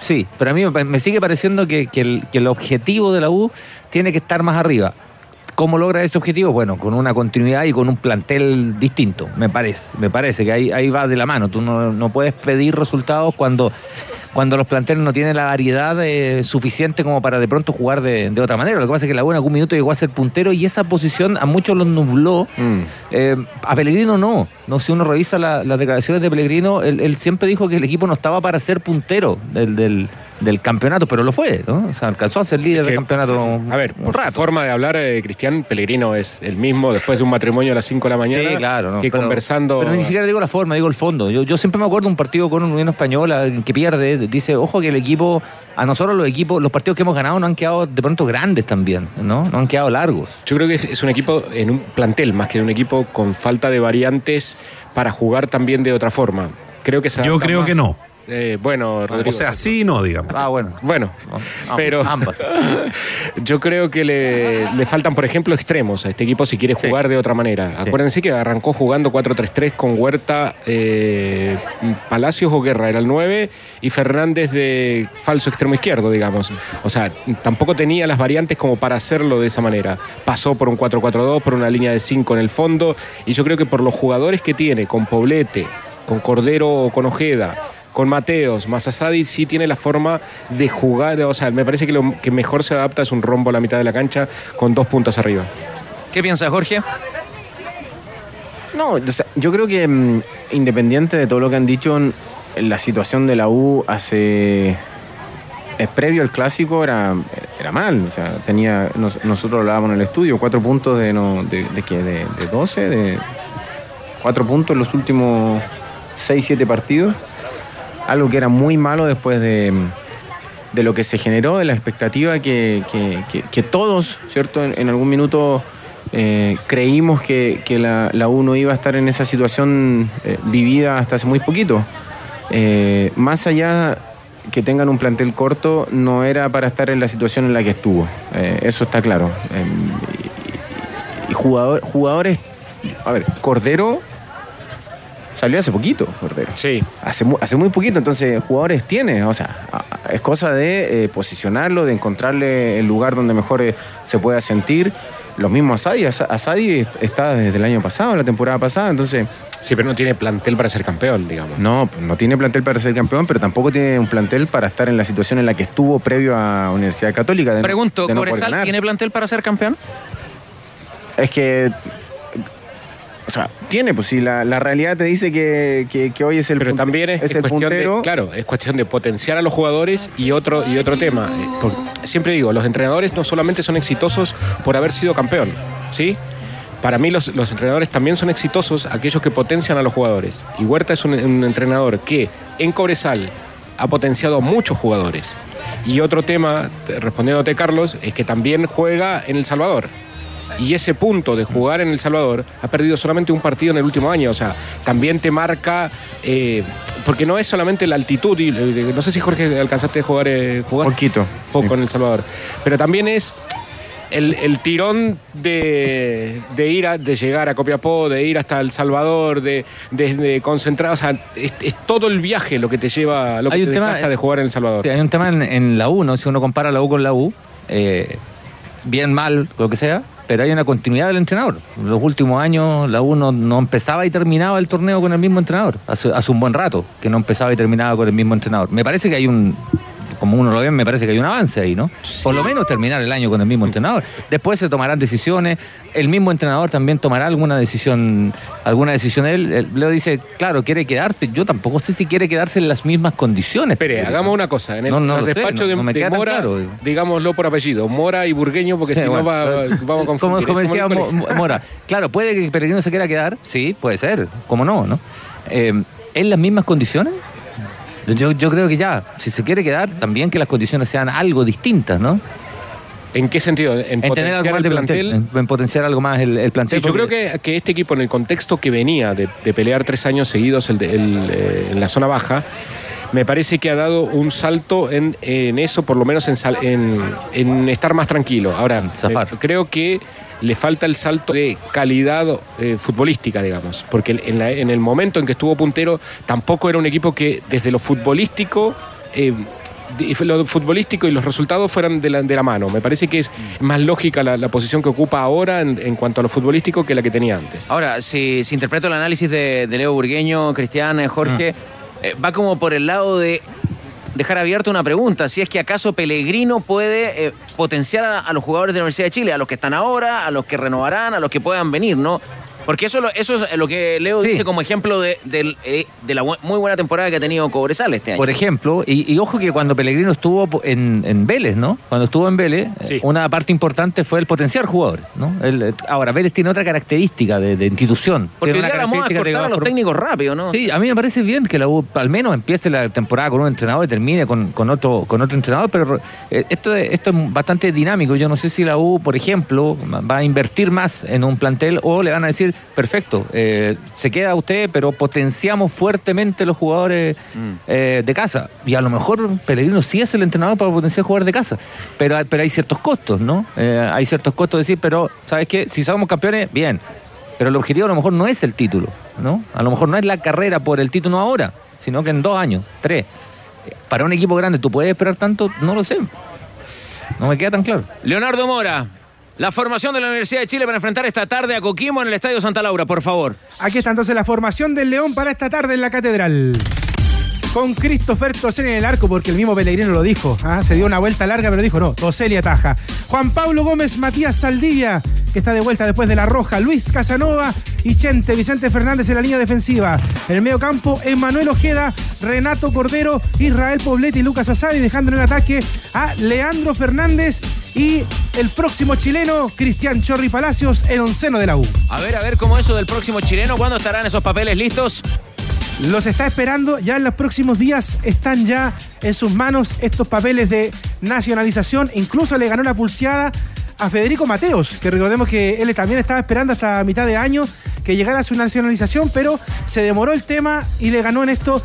Sí, pero a mí me, sigue pareciendo que, que el, que el objetivo de la U tiene que estar más arriba. ¿Cómo logra ese objetivo? Bueno, con una continuidad y con un plantel distinto, me parece. Me parece que ahí, ahí va de la mano. Tú no, no puedes pedir resultados cuando, cuando los planteles no tienen la variedad eh, suficiente como para de pronto jugar de, de otra manera. Lo que pasa es que la U en algún minuto llegó a ser puntero y esa posición a muchos los nubló. Eh, a Pellegrino no. no si uno revisa la- las declaraciones de Pellegrino, él, él siempre dijo que el equipo no estaba para ser puntero del, del, del campeonato, pero lo fue, ¿no? O sea, alcanzó a ser líder del campeonato. A ver, por su forma de hablar, eh, Cristian Pellegrino es el mismo después de un matrimonio a las 5 de la mañana. Sí, claro, no, que pero- conversando. Pero ni siquiera digo la forma, digo el fondo. Yo, yo siempre me acuerdo de un partido con un Unión Española que pierde. Dice, ojo que el equipo, a nosotros los equipos, los partidos que hemos ganado no han quedado de pronto grandes también, ¿no? No han quedado largos. Yo creo que es, es un equipo en un plantel, más que un equipo con falta de variantes para jugar también de otra forma. Creo que Yo creo más- que no. Eh, bueno, Rodrigo. O sea, sí y no, digamos. Ah, bueno. Bueno, [LAUGHS] pero ambas. [LAUGHS] yo creo que le, le faltan, por ejemplo, extremos a este equipo si quiere jugar de otra manera. Acuérdense que arrancó jugando 4-3-3 con Huerta, eh, Palacios o Guerra, era el 9, y Fernández de falso extremo izquierdo, digamos. O sea, tampoco tenía las variantes como para hacerlo de esa manera. Pasó por un 4-4-2, por una línea de 5 en el fondo, y yo creo que por los jugadores que tiene, con Poblete, con Cordero o con Ojeda, con Mateos, más Asadi sí tiene la forma de jugar, o sea, me parece que lo que mejor se adapta es un rombo a la mitad de la cancha con dos puntas arriba. ¿Qué piensa Jorge? No, o sea, yo creo que mm, independiente de todo lo que han dicho, la situación de la U hace. eh, previo al clásico era, era mal. O sea, tenía. nos- nosotros hablábamos en el estudio, cuatro puntos de no. de, de qué, de, de 12, de. cuatro puntos en los últimos seis, siete partidos. Algo que era muy malo después de. de lo que se generó, de la expectativa que, que- todos, ¿cierto? En, algún minuto eh, creímos que, la, la iba a estar en esa situación eh, vivida hasta hace muy poquito. Eh, más allá que tengan un plantel corto, no era para estar en la situación en la que estuvo. Eso está claro. Eh, y y jugador- jugadores, a ver, Cordero salió hace poquito, Cordero. Sí. Hace, hace muy poquito, entonces jugadores tiene, o sea, es cosa de eh, posicionarlo, de encontrarle el lugar donde mejor eh, se pueda sentir. Los mismos Asadi, Asa- Asadi est- está desde el año pasado, la temporada pasada, entonces... Sí, pero no tiene plantel para ser campeón, digamos. No, no tiene plantel para ser campeón, pero tampoco tiene un plantel para estar en la situación en la que estuvo previo a Universidad Católica. de no- Pregunto, de no poder ¿Cobresal ganar. tiene plantel para ser campeón? Es que. O sea, tiene, pues si la, la realidad te dice que, que- que hoy es el, Pero también es, es es el cuestión puntero. de, claro, es cuestión de potenciar a los jugadores y otro, y otro tema. eh, siempre digo, los entrenadores no solamente son exitosos por haber sido campeón, ¿sí? Para mí los, los entrenadores también son exitosos aquellos que potencian a los jugadores. Y Huerta es un, un entrenador que en Cobresal ha potenciado a muchos jugadores. Y otro tema, te- respondiéndote Carlos, es que también juega en El Salvador. Y ese punto de jugar en El Salvador ha perdido solamente un partido en el último año. O sea, también te marca. eh, porque no es solamente la altitud. Y, eh, no sé si Jorge alcanzaste a jugar. Eh, jugar Poquito. Poco en El Salvador. Pero también es. El, el tirón de, de ir a, de llegar a Copiapó, de ir hasta El Salvador, de, de, de concentrar, o sea, es, es todo el viaje lo que te lleva, lo que te tema, desgasta de jugar en El Salvador. Sí, hay un tema en, en la U, ¿no? Si uno compara la U con la U, eh, bien, mal, lo que sea, pero hay una continuidad del entrenador. En los últimos años la U no, empezaba y terminaba el torneo con el mismo entrenador. Hace un buen rato que no empezaba y terminaba con el mismo entrenador. Me parece que hay un, como uno lo ve, me parece que hay un avance ahí, ¿no? Por lo menos terminar el año con el mismo entrenador. Después se tomarán decisiones. El mismo entrenador también tomará alguna decisión, alguna decisión él. Él- Leo dice, claro, quiere quedarse. Yo tampoco sé si quiere quedarse en las mismas condiciones. Espere, hagamos una cosa. En el, No, no los lo sé, de, no me de Mora, claro. digámoslo por apellido, Mora y Burgueño, porque Sí, si bueno, no va- pero- [LAUGHS] vamos a como, confundir. como Es decía el. Mora, claro, puede que Peregrino se quiera quedar, sí, puede ser, cómo no, ¿no? Eh, ¿En las mismas condiciones? Yo, yo creo que ya, si se quiere quedar, también que las condiciones sean algo distintas, ¿no? ¿En qué sentido? ¿En, tener potenciar algo más el de plantel, plantel? en, en potenciar algo más el, el plantel. Sí, yo creo que, que este equipo, en el contexto que venía de, de pelear tres años seguidos el de- el, eh, en la zona baja, me parece que ha dado un salto en, en eso, por lo menos en, sal- en- en estar más tranquilo. Ahora, eh, creo que le falta el salto de calidad eh, futbolística, digamos, porque en, la- en el momento en que estuvo puntero, tampoco era un equipo que desde lo futbolístico... eh, lo futbolístico y los resultados fueran de la, de la mano. Me parece que es más lógica la, la posición que ocupa ahora en, en cuanto a lo futbolístico que la que tenía antes. Ahora, si, si interpreto el análisis de, de Leo Burgueño, Cristian, eh, Jorge, eh, va como por el lado de dejar abierta una pregunta, si es que acaso Pellegrino puede eh, potenciar a, a los jugadores de la Universidad de Chile, a los que están ahora, a los que renovarán, a los que puedan venir, ¿no? Porque eso, lo- eso es lo que Leo dice como ejemplo de, eh, de la muy buena temporada que ha tenido Cobresal este año. Por ejemplo, y, y ojo que cuando Pellegrino estuvo en, en Vélez, ¿no? Cuando estuvo en Vélez, eh, una parte importante fue el potenciar jugadores, ¿no? El- eh, ahora, Vélez tiene otra característica de, de institución. Porque tiene una la moda de a los técnicos rápido, ¿no? Sí, a mí me parece bien que la U al menos empiece la temporada con un entrenador y termine con, con otro con otro entrenador, pero esto, es- esto es bastante dinámico. Yo no sé si la U, por ejemplo, va a invertir más en un plantel o le van a decir, perfecto, eh, se queda usted, pero potenciamos fuertemente los jugadores eh, de casa. Y a lo mejor Pellegrino sí es el entrenador para potenciar jugadores de casa, pero, hay- pero hay ciertos costos, ¿no? Eh, hay ciertos costos de decir, pero, ¿sabes qué? Si somos campeones, bien. Pero el objetivo a lo mejor no es el título, ¿no? A lo mejor no es la carrera por el título ahora, sino que en dos años, tres. Para un equipo grande, ¿tú puedes esperar tanto? No lo sé. No me queda tan claro. Leonardo Mora, la formación de la Universidad de Chile para enfrentar esta tarde a Coquimbo en el Estadio Santa Laura, por favor. Aquí está entonces la formación del León para esta tarde en la Catedral. Con Christopher Toseli en el arco, porque el mismo Pellegrino lo dijo. ¿ah? Se dio una vuelta larga, pero dijo no, Toseli ataja. Juan Pablo Gómez, Matías Saldivia, que está de vuelta después de la roja. Luis Casanova y Chente, Vicente Fernández en la línea defensiva. En el medio campo, Emanuel Ojeda, Renato Cordero, Israel Poblete y Lucas Asadi, dejando en el ataque a Leandro Fernández y el próximo chileno, Cristian Chorri Palacios, el onceno de la U. A ver, a ver cómo eso del próximo chileno, ¿cuándo estarán esos papeles listos? Los está esperando, ya en los próximos días están ya en sus manos estos papeles de nacionalización. Incluso le ganó la pulseada a Federico Mateos, que recordemos que él también estaba esperando hasta mitad de año que llegara su nacionalización, pero se demoró el tema y le ganó en esto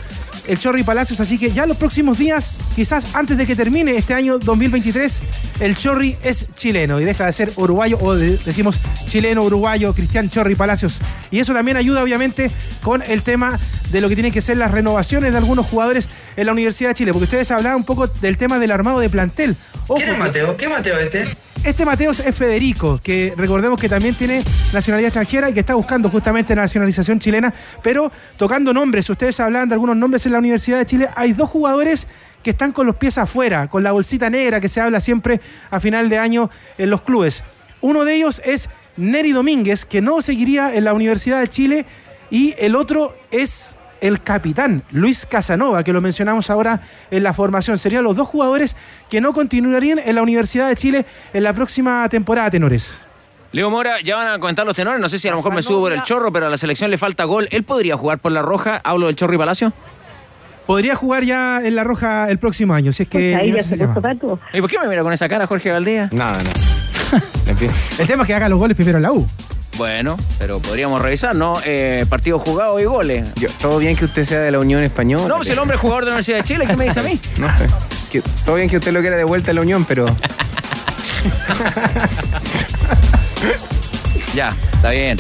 el Chorri Palacios. Así que ya los próximos días, quizás antes de que termine este año 2023, el Chorri es chileno y deja de ser uruguayo, o de- decimos chileno, uruguayo, Cristian Chorri Palacios. Y eso también ayuda, obviamente, con el tema de lo que tienen que ser las renovaciones de algunos jugadores en la Universidad de Chile, porque ustedes hablaban un poco del tema del armado de plantel. Ojo, ¿Quién es Mateo? ¿Qué Mateo este? este Mateos es Federico, que recordemos que también tiene nacionalidad extranjera y que está buscando justamente la nacionalización chilena, pero tocando nombres, ustedes hablaban de algunos nombres en la Universidad de Chile, hay dos jugadores que están con los pies afuera, con la bolsita negra que se habla siempre a final de año en los clubes. Uno de ellos es Neri Domínguez, que no seguiría en la Universidad de Chile, y el otro es el capitán Luis Casanova, que lo mencionamos ahora en la formación. Serían los dos jugadores que no continuarían en la Universidad de Chile en la próxima temporada, tenores. Leo Mora, ya van a comentar los tenores, no sé si a lo mejor me subo por el chorro, pero a la selección le falta gol. ¿Él podría jugar por la roja? Hablo del chorro y Palacio. Podría jugar ya en la Roja el próximo año, si es que. Pues ahí ya se se llama. ¿Y por qué me mira con esa cara, Jorge Valdía? Nada, nada. [LAUGHS] El tema es que haga los goles primero en la U. Bueno, pero podríamos revisar, ¿no? Eh, partidos jugados y goles. todo bien que usted sea de la Unión Española. No, si el hombre es jugador de la Universidad de Chile, ¿qué me dice a mí? [LAUGHS] No sé. Que- todo bien que usted lo quiera de vuelta a la Unión, pero. [LAUGHS] Ya, está bien.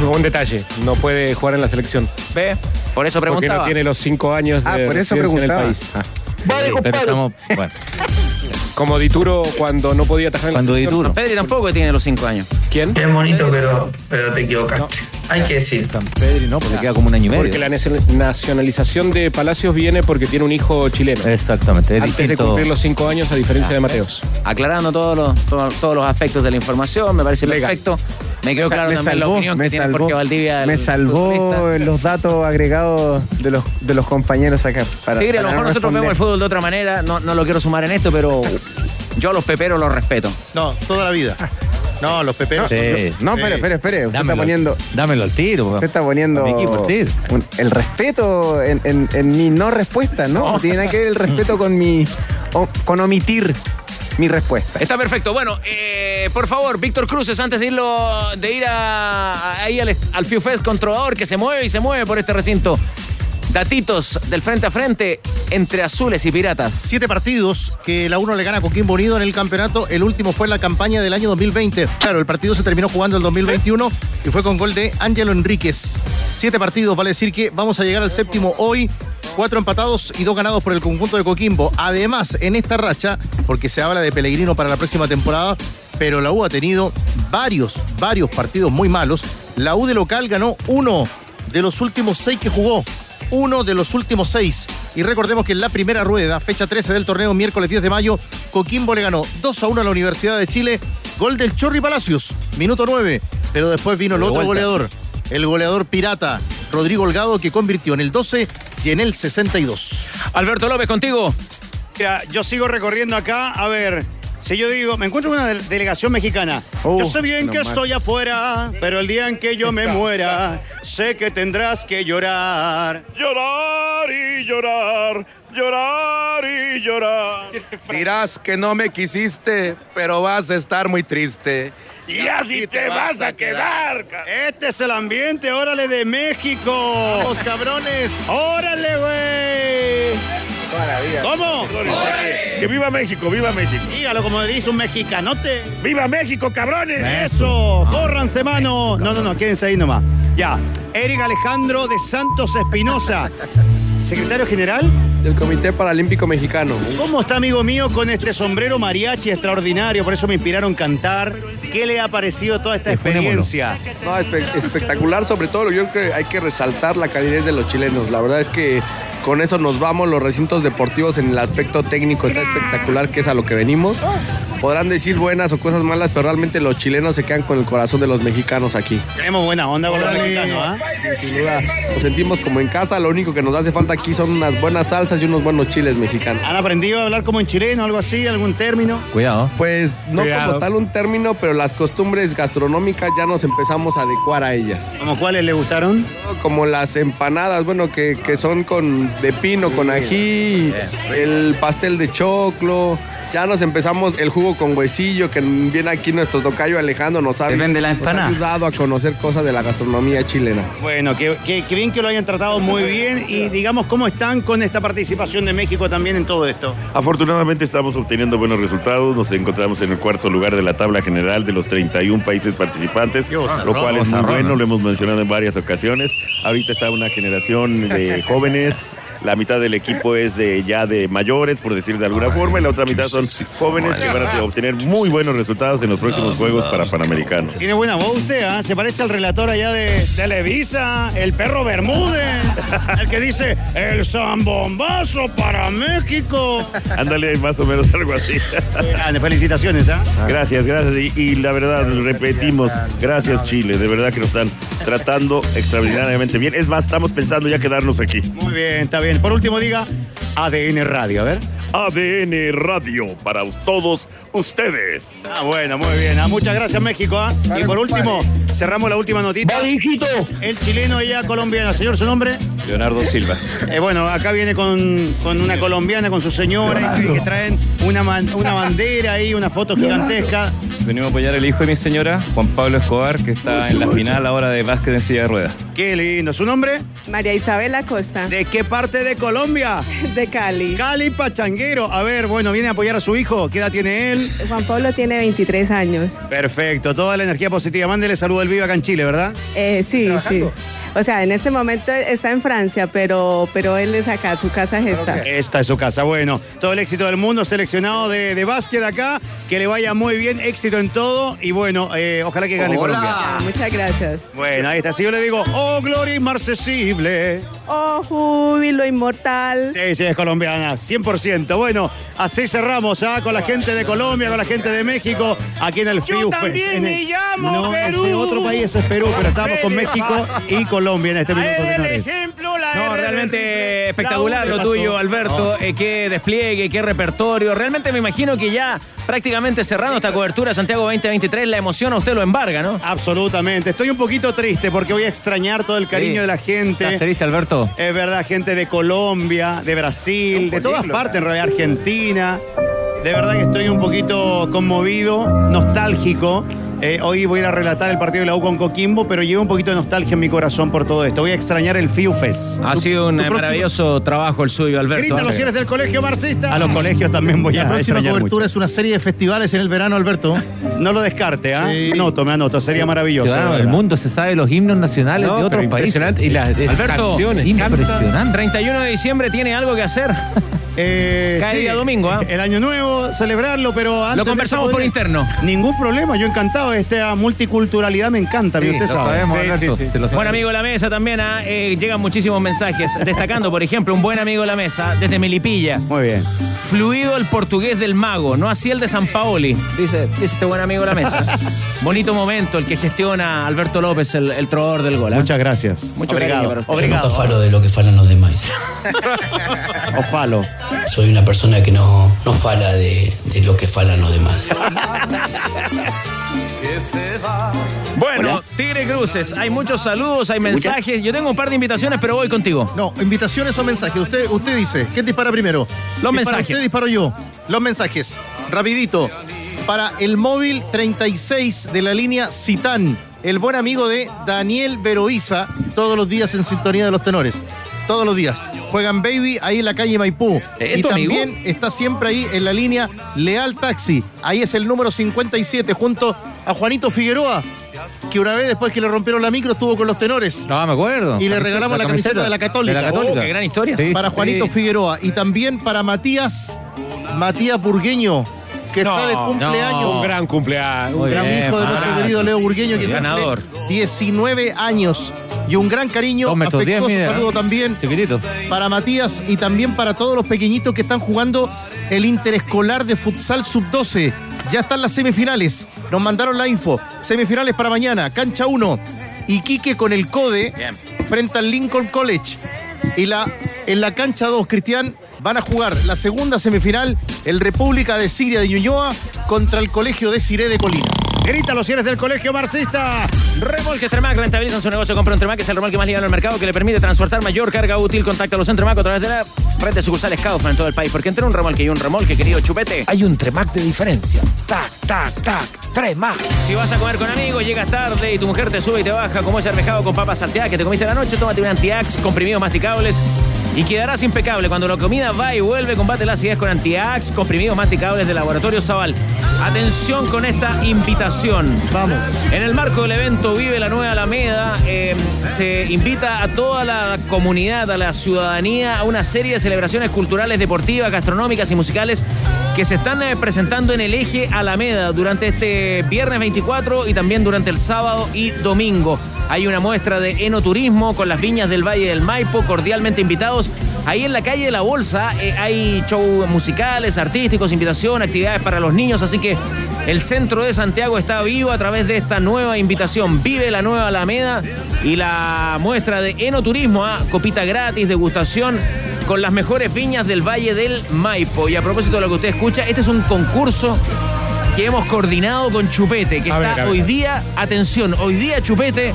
Un detalle, no puede jugar en la selección. Ve, por eso Porque preguntaba. no tiene los cinco años Ah, de por eso en el país. Pero estamos, bueno. [LAUGHS] Como Dituro cuando no podía atajar en Cuando la selección. Dituro. Pedri tampoco tiene los cinco años. ¿Quién? Es bonito, pero, pero te equivocaste. Hay que decir. Pedri no, porque queda como un año y medio. Porque la nacion- nacionalización de Palacios viene porque tiene un hijo chileno. Exactamente. es Antes de cumplir los cinco años, a diferencia de Mateos. Aclarando todos los, todos, todos los aspectos de la información, me parece Legal. perfecto. Me quedó claro me también la opinión me que tiene salvó, Jorge Valdivia. me salvó futbolista. los datos agregados de los, de los compañeros acá. Para, Tigre, a lo mejor no nosotros vemos el fútbol de otra manera, no, no lo quiero sumar en esto, pero yo a los peperos los respeto. No, toda la vida. No, los peperos. Sí. No, espere, espere, espere. Usted está Dámelo, poniendo. dámelo al tiro. Usted está poniendo equipo, un- el respeto en, en- en mi no respuesta, ¿no? No tiene que ver el respeto con mi. o- con omitir mi respuesta. Está perfecto. Bueno, eh, por favor, Víctor Cruces, antes de irlo, de ir a, a- ahí al, al Fiu Fest controlador que se mueve y se mueve por este recinto. Datitos del frente a frente entre azules y piratas. Siete partidos que la uno le gana a Coquimbo Unido en el campeonato. El último fue en la campaña del año 2020. Claro, el partido se terminó jugando el 2021 y fue con gol de Ángelo Enríquez. Siete partidos, vale decir que vamos a llegar al séptimo hoy. Cuatro empatados y dos ganados por el conjunto de Coquimbo. Además, en esta racha, porque se habla de Pellegrino para la próxima temporada, pero la U ha tenido varios, varios partidos muy malos. La U de local ganó uno de los últimos seis que jugó uno de los últimos seis. Y recordemos que en la primera rueda, fecha 13 del torneo, miércoles 10 de mayo, Coquimbo le ganó 2 a 1 a la Universidad de Chile Gol del Chorri Palacios, minuto 9. Pero después vino el otro vuelta. goleador, el goleador pirata, Rodrigo Holgado, que convirtió en el 12 y en el 62. Alberto López, contigo. Mira, yo sigo recorriendo acá. A ver, si yo digo, me encuentro con una de- delegación mexicana. yo sé bien que estoy afuera, pero el día en que yo me muera, sé que tendrás que llorar. Llorar y llorar, llorar y llorar. Dirás que no me quisiste, pero vas a estar muy triste. Y así te vas a quedar. Este es el ambiente, órale, de México. Vamos, cabrones. Órale, güey. ¿Cómo? Que viva México, viva México. Dígalo como dice un mexicanote. ¡Viva México, cabrones! Eso, córranse mano. No, no, no, quédense ahí nomás. Ya, Eric Alejandro de Santos Espinosa, [LAUGHS] secretario general. Del Comité Paralímpico Mexicano. ¿Cómo está, amigo mío, con este sombrero mariachi extraordinario? Por eso me inspiraron cantar. ¿Qué le ha parecido toda esta experiencia? No, espe- espectacular, sobre todo yo creo que hay que resaltar la calidez de los chilenos. La verdad es que con eso nos vamos, los recintos deportivos en el aspecto técnico está espectacular, que es a lo que venimos. Podrán decir buenas o cosas malas, pero realmente los chilenos se quedan con el corazón de los mexicanos aquí. Tenemos buena onda con los mexicanos, ¿ah? Sin duda, nos sentimos como en casa, lo único que nos hace falta aquí son unas buenas salsas y unos buenos chiles mexicanos. ¿Han aprendido a hablar como en chileno, algo así, algún término? Cuidado. Pues no Cuidado. como tal un término, pero las costumbres gastronómicas ya nos empezamos a adecuar a ellas. ¿Como cuáles le gustaron? Como las empanadas, bueno, que, que son con de pino, con ají, el pastel de choclo. Ya nos empezamos el jugo con huesillo, que viene aquí nuestro tocayo Alejandro, nos ha, ayudado a conocer cosas de la gastronomía chilena. Bueno, que, que- que bien que lo hayan tratado muy bien y digamos cómo están con esta participación de México también en todo esto. Afortunadamente estamos obteniendo buenos resultados. Nos encontramos en el cuarto lugar de la tabla general de los 31 países participantes, lo cual es muy bueno, lo hemos mencionado en varias ocasiones. Ahorita está una generación de [LAUGHS] jóvenes. La mitad del equipo es de ya de mayores, por decir de alguna forma, y la otra mitad son jóvenes que van a obtener muy buenos resultados en los próximos Juegos para Panamericanos. Tiene buena voz usted, ¿ah? Se parece al relator allá de Televisa, el perro Bermúdez, el que dice el zambombazo para México. Ándale, más o menos algo así. Grande, felicitaciones, ¿ah? Gracias, gracias. Y, y la verdad, repetimos, gracias Chile. De verdad que nos están tratando extraordinariamente bien. Es más, estamos pensando ya quedarnos aquí. Muy bien, está bien. Por último, diga ADN Radio, a ver. ADN Radio para todos ustedes. Ah, bueno, muy bien. Ah, muchas gracias, México. ¿ah? Y por último, cerramos la última notita. El chileno y ella colombiana. Señor, ¿su nombre? Leonardo Silva. Eh, bueno, acá viene con, con una colombiana, con su señora, y que traen una, man- una bandera ahí, una foto gigantesca. Venimos a apoyar al hijo de mi señora, Juan Pablo Escobar, que está en la final ahora de básquet en silla de ruedas. Qué lindo. ¿Su nombre? María Isabel Acosta. ¿De qué parte de Colombia? De Cali. Cali Pachanguero. A ver, bueno, viene a apoyar a su hijo. ¿Qué edad tiene él? Juan Pablo tiene 23 años. Perfecto, toda la energía positiva. Mándele saludo al vivo acá en Chile, ¿verdad? Eh, sí, sí. O sea, en este momento está en Francia, pero, pero él es acá, su casa es esta. Esta es su casa. Bueno, todo el éxito del mundo, seleccionado de, de básquet acá. Que le vaya muy bien, éxito en todo. Y bueno, eh, ojalá que gane Colombia. Ah, muchas gracias. Bueno, ahí está. Si yo le digo, oh, gloria inmarcesible. Oh, júbilo inmortal. Sí, sí, es colombiana, 100%. Bueno, así cerramos ¿ah? con la gente de Colombia, con la gente de México, aquí en el Fiu Fest. también me llamo No, Perú. otro país es Perú, pero estamos con México y Colombia en este minuto, señores. No, realmente espectacular lo tuyo, Alberto. Eh, qué despliegue, qué repertorio. Realmente me imagino que ya prácticamente cerrando esta cobertura Santiago 2023, la emoción a usted lo embarga, ¿no? Absolutamente. Estoy un poquito triste porque voy a extrañar todo el cariño Sí. de la gente. ¿Estás triste, Alberto? Es verdad, gente de Colombia, de Brasil, de todas partes, en realidad Argentina. De verdad que estoy un poquito conmovido, nostálgico. Eh, hoy voy a ir a relatar el partido de la U con Coquimbo, pero llevo un poquito de nostalgia en mi corazón por todo esto. Voy a extrañar el FIU Fest. Ha sido un eh, maravilloso trabajo el suyo, Alberto. Grita los ¿eh? cienes del colegio marxista. A los colegios también voy a La próxima extrañar cobertura mucho. es una serie de festivales en el verano, Alberto. No lo descarte, ¿ah? Sí. Anoto, me anoto. Sería maravilloso. Del verdad. mundo se sabe los himnos nacionales No, de otros países. impresionante. Y las- Alberto, impresionante. 31 de diciembre tiene algo que hacer. Eh, Cae día domingo, ¿ah? El año nuevo, celebrarlo, pero antes Lo conversamos por interno. Ningún problema, yo encantado. Esta multiculturalidad me encanta, Sí, usted lo sabe. sabemos, Sí, Alberto. sí, sí. Te lo Buen amigo de la mesa también, ah, eh, llegan muchísimos mensajes, destacando, por ejemplo, un buen amigo de la mesa, desde Melipilla. Muy bien. Fluido el portugués del mago, no así el de San Paoli, dice, dice este buen amigo de la mesa. [LAUGHS] Bonito momento el que gestiona Alberto López, el, el trovador del gol. ¿ah? Muchas gracias. Obrigado. para usted. Obrigado. Yo no falo de lo que falan los demás. [LAUGHS] [LAUGHS] O falo. Soy una persona que no, no fala de, de lo que falan los demás. Bueno, Tigre Cruces, hay muchos saludos, hay mensajes. Yo tengo un par de invitaciones, pero voy contigo. No, invitaciones o mensajes. Usted, usted dice, ¿quién dispara primero? ¿Dispara mensajes. Usted disparo yo. Los mensajes. Rapidito. Para el móvil 36 de la línea Citán, el buen amigo de Daniel Veroiza, todos los días en sintonía de los tenores. Todos los días. Juegan Baby ahí en la calle Maipú. ¿Es y amigo? también está siempre ahí en la línea Leal Taxi. Ahí es el número 57 junto a Juanito Figueroa, que una vez después que le rompieron la micro estuvo con los tenores. No, me acuerdo. Y le regalamos la camiseta de la Católica. De la Católica. Oh, qué gran historia. Sí. Para Juanito Sí. Figueroa. Y también para Matías, Matías Burgueño, que está de cumpleaños. Un gran cumpleaños. Un gran hijo de nuestro querido Leo Burgueño, que Ganador. cumple 19 años. Y un gran cariño, diez, afectuoso saludo también Chiquitito. para Matías y también para todos los pequeñitos que están jugando el interescolar de futsal sub-12. Ya están las semifinales. Nos mandaron la info. Semifinales para mañana. Cancha 1. Iquique con el CODE frente al Lincoln College. Y la, en la cancha 2, Cristian, van a jugar la segunda semifinal, el República de Siria de Ñuñoa contra el Colegio de Siré de Colina. Grita los cienes del colegio marxista. Remolques Tremac rentabilizan su negocio. Compra un Tremac, es el remolque más ligado al mercado que le permite transportar mayor carga útil. Contáctalos en Tremac a través de la red de sucursales Kaufman en todo el país. Porque entre un remolque y un remolque, querido chupete, Hay un Tremac de diferencia. Tac, tac, tac. Tremac. Si vas a comer con amigos, llegas tarde y tu mujer te sube y te baja como ese arvejado con papas salteadas que te comiste la noche, tómate un antiax, comprimidos masticables y quedarás impecable. Cuando la comida va y vuelve, combate la acidez con antiax, comprimidos masticables de Laboratorio Zaval. Atención con esta invitación. Vamos. En el marco del evento Vive la Nueva Alameda, eh, se invita a toda la comunidad, a la ciudadanía, a una serie de celebraciones culturales, deportivas, gastronómicas y musicales que se están eh, presentando en el eje Alameda durante este viernes 24 y también durante el sábado y domingo. Hay una muestra de enoturismo con las viñas del Valle del Maipo, cordialmente invitados. Ahí en la calle de la Bolsa eh, hay shows musicales, artísticos, invitación, actividades para los niños, así que el centro de Santiago está vivo a través de esta nueva invitación. Vive la nueva Alameda y la muestra de enoturismo, a copita gratis, degustación con las mejores viñas del Valle del Maipo. Y a propósito de lo que usted escucha, este es un concurso que hemos coordinado con Chupete, que A está ver. hoy día, atención, hoy día Chupete,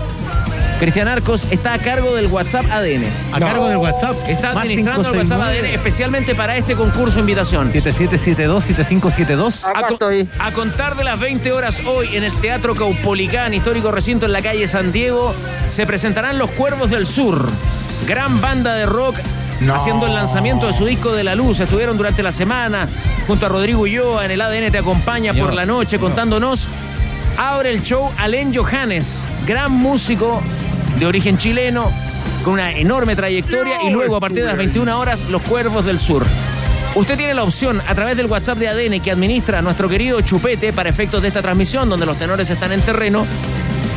Cristian Arcos está a cargo del WhatsApp ADN. A cargo del WhatsApp. Está Más administrando el WhatsApp 569. ADN especialmente para este concurso invitación. 7772-7572. A, a contar de las 20 horas hoy en el Teatro Caupolicán, histórico recinto en la calle San Diego, se presentarán Los Cuervos del Sur, gran banda de rock haciendo el lanzamiento de su disco de la luz. Estuvieron durante la semana junto a Rodrigo Ulloa en el ADN Te Acompaña por la noche contándonos. Abre el show Alen Johannes, gran músico de origen chileno, con una enorme trayectoria y luego a partir de las 21 horas Los Cuervos del Sur. Usted tiene la opción a través del WhatsApp de ADN que administra nuestro querido Chupete para efectos de esta transmisión donde los tenores están en terreno,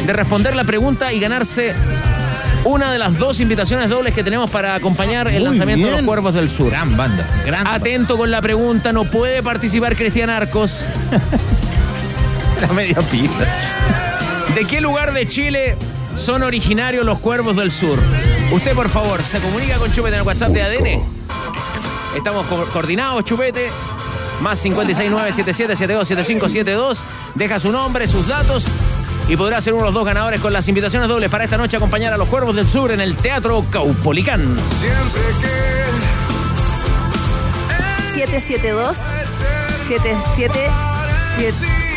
de responder la pregunta y ganarse una de las dos invitaciones dobles que tenemos para acompañar el Muy lanzamiento de. Los Cuervos del Sur. Gran banda. Gran Atento con la pregunta, no puede participar Cristian Arcos. [LAUGHS] La media pista. ¿De qué lugar de Chile son originarios los cuervos del sur? Usted, por favor, se comunica con Chupete en el WhatsApp de ADN. Estamos co- coordinados, Chupete. Más 569-7772-7572. Deja su nombre, sus datos. Y podrá ser uno de los dos ganadores con las invitaciones dobles para esta noche acompañar a los Cuervos del Sur en el Teatro Caupolicán. Siempre que 772 777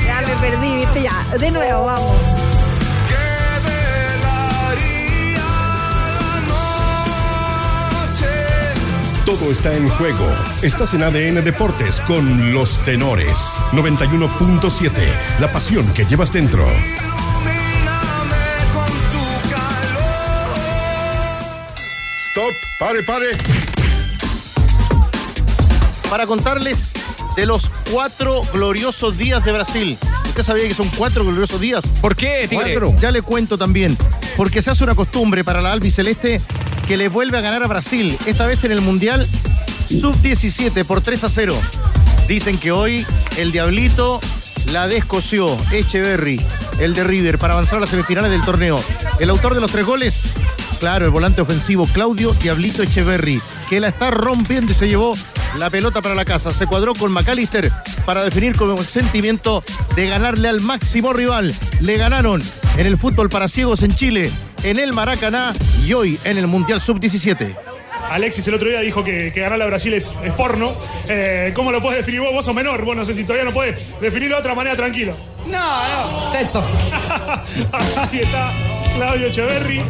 Ya me perdí, viste ya. De nuevo, vamos. Todo está en juego. Estás en ADN Deportes con los tenores. 91.7. La pasión que llevas dentro. Stop. Pare, pare. para contarles de los cuatro gloriosos días de Brasil. ¿Usted sabía que son cuatro gloriosos días? ¿Por qué, Tigre? Cuatro. Ya le cuento también. Porque se hace una costumbre para la albiceleste que le vuelve a ganar a Brasil. Esta vez en el Mundial Sub-17 por 3 a 0. Dicen que hoy el Diablito la descoció Echeverry, el de River, para avanzar a las semifinales del torneo. El autor de los tres goles, claro, el volante ofensivo Claudio Diablito Echeverry, que la está rompiendo y se llevó la pelota para la casa. Se cuadró con McAllister para definir con el sentimiento de ganarle al máximo rival. Le ganaron en el fútbol para ciegos en Chile, en el Maracaná y hoy en el Mundial Sub-17. Alexis el otro día dijo que, que ganar a Brasil es, es porno. Eh, ¿Cómo lo puedes definir vos? Vos sos menor. Vos no sé si todavía no podés definirlo de otra manera tranquilo. No, no, sexo. [LAUGHS] Ahí está Claudio Echeverry.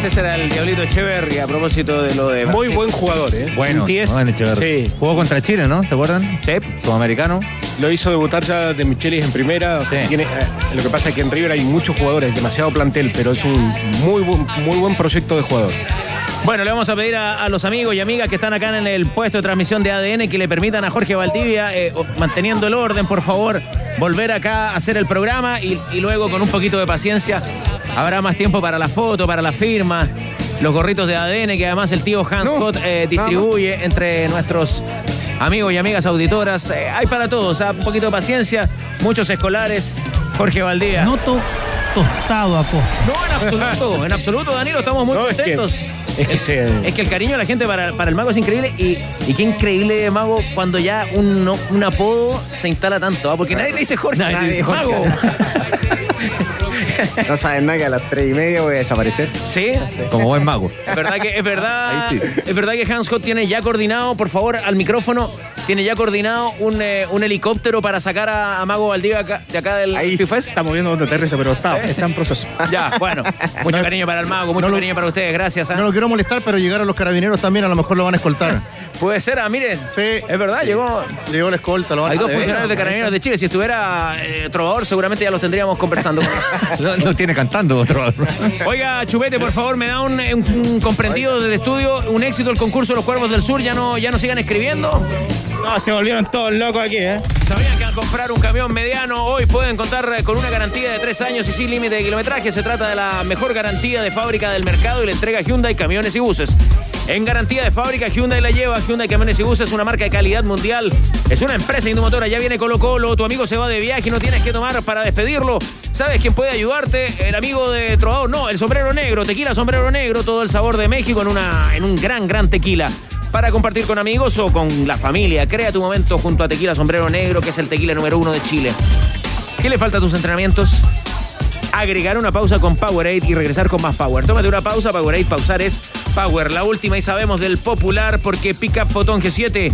Pues ese era el Diablito Echeverry a propósito de lo de. Muy buen jugador, ¿eh? Bueno, Un 10. bueno, Echeverri. Sí. Jugó contra Chile, ¿no? ¿Se acuerdan? Sí. Sudamericano. Lo hizo debutar ya de Michelis en primera. o sea, tiene, eh, lo que pasa es que en River hay muchos jugadores, demasiado plantel, pero es un muy buen, muy buen proyecto de jugador. Bueno, le vamos a pedir a, a los amigos y amigas que están acá en el puesto de transmisión de ADN que le permitan a Jorge Valdivia, eh, manteniendo el orden, por favor, volver acá a hacer el programa y, y luego con un poquito de paciencia habrá más tiempo para la foto, para la firma, los gorritos de ADN que además el tío Hans Scott eh, distribuye entre nuestros amigos y amigas auditoras. Eh, hay para todos, ah, un poquito de paciencia, muchos escolares. Jorge Valdivia. Noto tostado a. No, en absoluto, en absoluto, Danilo, estamos muy No, es que- contentos. es que se- es que el cariño de la gente para, para el mago es increíble y, y qué increíble, mago, cuando ya un, no- un apodo se instala tanto, ¿ah? porque nadie le dice Jorge, Nadie Jorge. mago. [LAUGHS] No saben nada que a las 3 y media voy a desaparecer. ¿Sí? Como buen mago. Es verdad que es verdad, Ahí es verdad que Hans Scott tiene ya coordinado, por favor, al micrófono, tiene ya coordinado un, eh, un helicóptero para sacar a, a Mago Valdivia acá- de acá del FIFA Estamos viendo dónde aterriza, pero está, está en proceso. Ya, bueno, mucho cariño para el mago, mucho no lo- cariño para ustedes, gracias. ¿ah? No lo quiero molestar, pero llegaron los carabineros también, a lo mejor lo van a escoltar. Puede ser, ah, miren, Sí. es verdad, llegó, Llegó la escolta, lo van Hay dos funcionarios de Carabineros de Chile. Si estuviera eh, Trovador, seguramente ya los tendríamos conversando. Lo, [LAUGHS] lo tiene cantando otro. Oiga, Chupete, por favor, me da un, un- un comprendido desde estudio. Un éxito el concurso de los Cuervos del Sur. Ya no, ya no sigan escribiendo. No, se volvieron todos locos aquí, ¿eh? Sabían que al comprar un camión mediano hoy pueden contar eh, con una garantía de tres años y sin límite de kilometraje. Se trata de la mejor garantía de fábrica del mercado y le entrega Hyundai camiones y buses. En garantía de fábrica, Hyundai la lleva. Hyundai Camiones y Buses es una marca de calidad mundial. Es una empresa indumotora. Ya viene Colo Colo. Tu amigo se va de viaje y no tienes que tomar para despedirlo. ¿Sabes quién puede ayudarte? El amigo de Trovador. No, el sombrero negro. Tequila sombrero negro. Todo el sabor de México en, una, en un gran, gran tequila para compartir con amigos o con la familia. Crea tu momento junto a Tequila Sombrero Negro, que es el tequila número uno de Chile. ¿Qué le falta a tus entrenamientos? Agregar una pausa con Powerade y regresar con más Power. Tómate una pausa, Powerade, pausar es Power. La última y sabemos del popular porque Pickup Fotón G7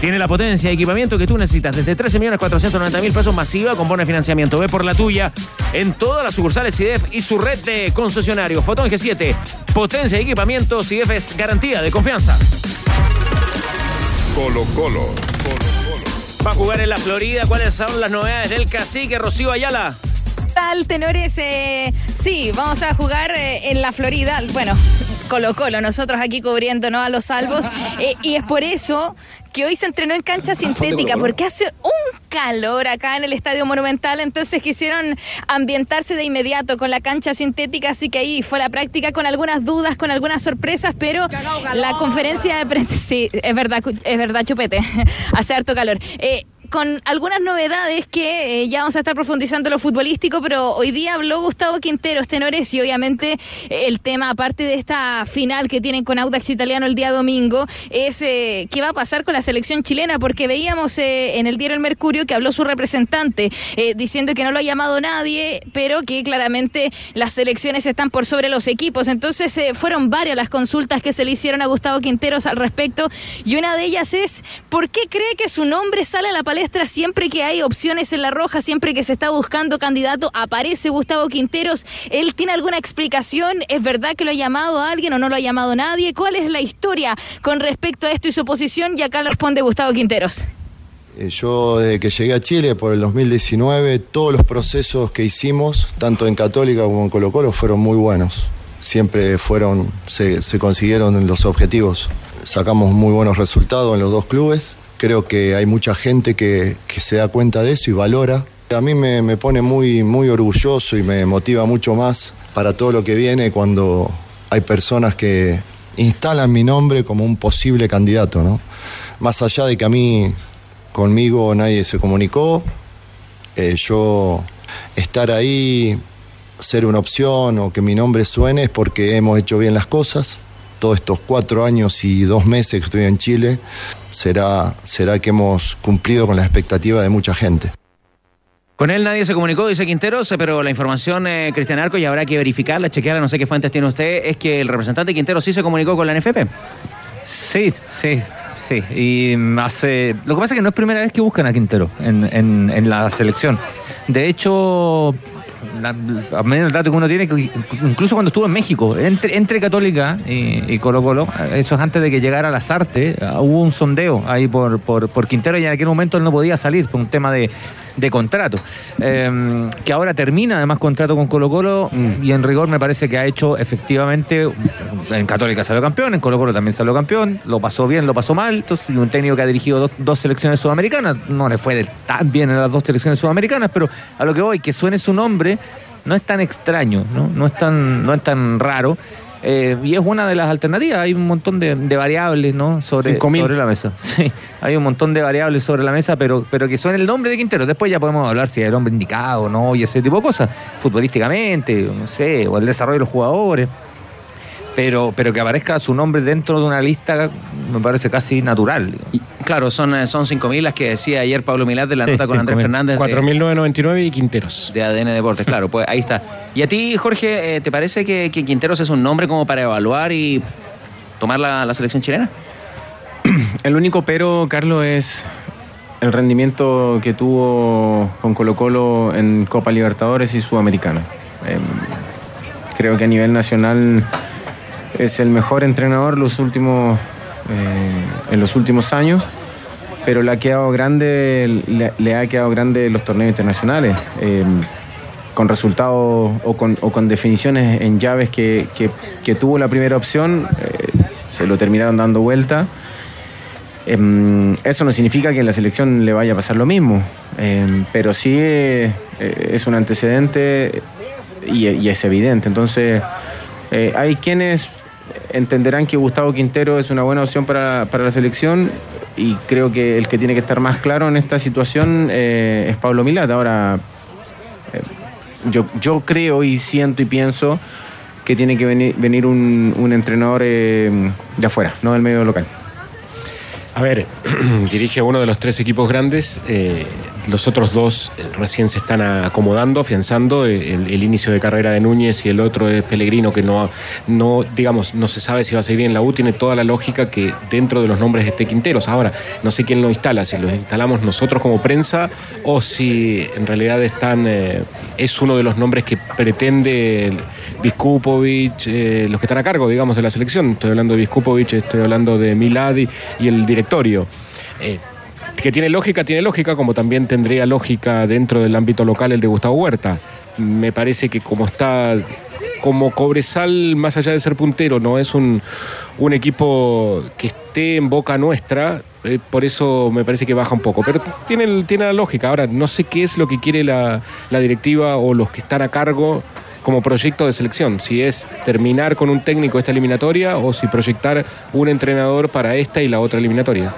tiene la potencia y equipamiento que tú necesitas. Desde 13.490.000 pesos masiva con bono de financiamiento. Ve por la tuya en todas las sucursales CIDEF y su red de concesionarios. Fotón G7, potencia y equipamiento. CIDEF es garantía de confianza. Colo Colo. Va a jugar en la Florida. ¿Cuáles son las novedades del cacique Rocío Ayala? tal, tenores? Eh, sí, vamos a jugar eh, en la Florida. Bueno, Colo Colo, nosotros aquí cubriéndonos a los salvos. [LAUGHS] eh, y es por eso que hoy se entrenó en cancha sintética, porque hace un calor acá en el Estadio Monumental, entonces quisieron ambientarse de inmediato con la cancha sintética, así que ahí fue la práctica con algunas dudas, con algunas sorpresas, pero la conferencia de prensa, sí, es verdad, es verdad, chupete, [LAUGHS] hace harto calor. Eh, con algunas novedades que eh, ya vamos a estar profundizando lo futbolístico, pero hoy día habló Gustavo Quinteros, tenores, y obviamente eh, el tema, aparte de esta final que tienen con Audax Italiano el día domingo, es eh, qué va a pasar con la selección chilena, porque veíamos en el diario El Mercurio que habló su representante diciendo que no lo ha llamado nadie, pero que claramente las selecciones están por sobre los equipos. Entonces fueron varias las consultas que se le hicieron a Gustavo Quinteros al respecto, y una de ellas es, ¿por qué cree que su nombre sale a la siempre que hay opciones en la roja, siempre que se está buscando candidato, aparece Gustavo Quinteros. ¿Él tiene alguna explicación? ¿Es verdad que lo ha llamado a alguien o no lo ha llamado nadie? ¿Cuál es la historia con respecto a esto y su posición? Y acá lo responde Gustavo Quinteros. Eh, Yo desde que llegué a Chile por el 2019, todos los procesos que hicimos, tanto en Católica como en Colo Colo, fueron muy buenos. Siempre fueron, se, se consiguieron los objetivos. Sacamos muy buenos resultados en los dos clubes. Creo que hay mucha gente que, se da cuenta de eso y valora. A mí me, me pone muy, muy orgulloso y me motiva mucho más para todo lo que viene cuando hay personas que instalan mi nombre como un posible candidato, ¿no? Más allá de que a mí conmigo nadie se comunicó, eh, yo estar ahí, ser una opción o que mi nombre suene es porque hemos hecho bien las cosas. Todos estos cuatro años y dos meses que estoy en Chile, será, será que hemos cumplido con las expectativas de mucha gente. Con él nadie se comunicó, dice Quinteros, eh, pero la información, eh, Cristian Arco, y habrá que verificarla, chequearla, no sé qué fuentes tiene usted, es que el representante Quinteros sí se comunicó con la NFP. Sí, sí, sí. Y mm, hace. Lo que pasa es que no es primera vez que buscan a Quintero en, en- en la selección. De hecho, la- a menos el dato que uno tiene, incluso cuando estuvo en México, entre, entre Católica y, y Colo Colo, eso es antes de que llegara las artes, hubo un sondeo ahí por, por, por Quintero y en aquel momento él no podía salir por un tema de, de contrato. Eh, que ahora termina además contrato con Colo Colo y en rigor me parece que ha hecho efectivamente, en Católica salió campeón, en Colo Colo también salió campeón, lo pasó bien, lo pasó mal, entonces un técnico que ha dirigido dos, dos selecciones sudamericanas, no le fue tan bien en las dos selecciones sudamericanas, pero a lo que voy, que suene su nombre no es tan extraño, no, no, es, tan, no es tan raro. Eh, y es una de las alternativas. Hay un montón de, de variables ¿no? sobre, 5.000. sobre la mesa. [LAUGHS] Sí, hay un montón de variables sobre la mesa, pero, pero que son el nombre de Quintero. Después ya podemos hablar si es el hombre indicado o no y ese tipo de cosas. Futbolísticamente, no sé, o el desarrollo de los jugadores. Pero, pero que aparezca su nombre dentro de una lista me parece casi natural. Claro, son, eh, son 5.000 las que decía ayer Pablo Milad de la Sí, nota con Andrés 5.000. Fernández. de- 4.999 y Quinteros. De ADN Deportes, claro, pues ahí está. ¿Y a ti, Jorge, eh, te parece que, que Quinteros es un nombre como para evaluar y tomar la, la selección chilena? [CLEARS THROAT] El único pero, Carlos, es el rendimiento que tuvo con Colo Colo en Copa Libertadores y Sudamericana. Em, creo que a nivel nacional es el mejor entrenador los últimos, eh, en los últimos años, pero le ha quedado grande, le, ha quedado grande los torneos internacionales. Em, con resultados o con, o con definiciones en llaves que, que- tuvo la primera opción, eh, se lo terminaron dando vuelta. Em, eso no significa que en la selección le vaya a pasar lo mismo, em, pero sí eh, eh, es un antecedente y, es evidente. Entonces, eh, hay quienes entenderán que Gustavo Quintero es una buena opción para, para la selección y creo que el que tiene que estar más claro en esta situación eh, es Pablo Milat. Ahora, eh, yo, yo creo y siento y pienso que tiene que venir, venir un, un entrenador eh, de afuera, no del medio local. A ver, [CLEARS THROAT] dirige uno de los tres equipos grandes. Los otros dos eh, recién se están acomodando, afianzando. eh, El, inicio de carrera de Núñez y el otro es Pellegrino, que no, no, digamos, no se sabe si va a seguir en la U. Tiene toda la lógica que dentro de los nombres esté Quinteros. Ahora, no sé quién lo instala, si lo instalamos nosotros como prensa o si en realidad están, eh, es uno de los nombres que pretende Viskupovic, eh, los que están a cargo, digamos, de la selección. Estoy hablando de Viskupovic, estoy hablando de Miladi y el directorio. Que tiene lógica, tiene lógica, como también tendría lógica dentro del ámbito local el de Gustavo Huerta. Me parece que como está, como Cobresal, más allá de ser puntero, no es un, un equipo que esté en boca nuestra, eh, por eso me parece que baja un poco. Pero tiene, tiene la lógica. Ahora, no sé qué es lo que quiere la, la directiva o los que están a cargo como proyecto de selección. Si es terminar con un técnico esta eliminatoria o si proyectar un entrenador para esta y la otra eliminatoria.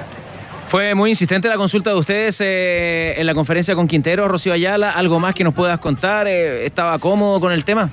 Fue muy insistente la consulta de ustedes eh, en la conferencia con Quintero, Rocío Ayala. ¿Algo más que nos puedas contar? Eh, ¿Estaba cómodo con el tema?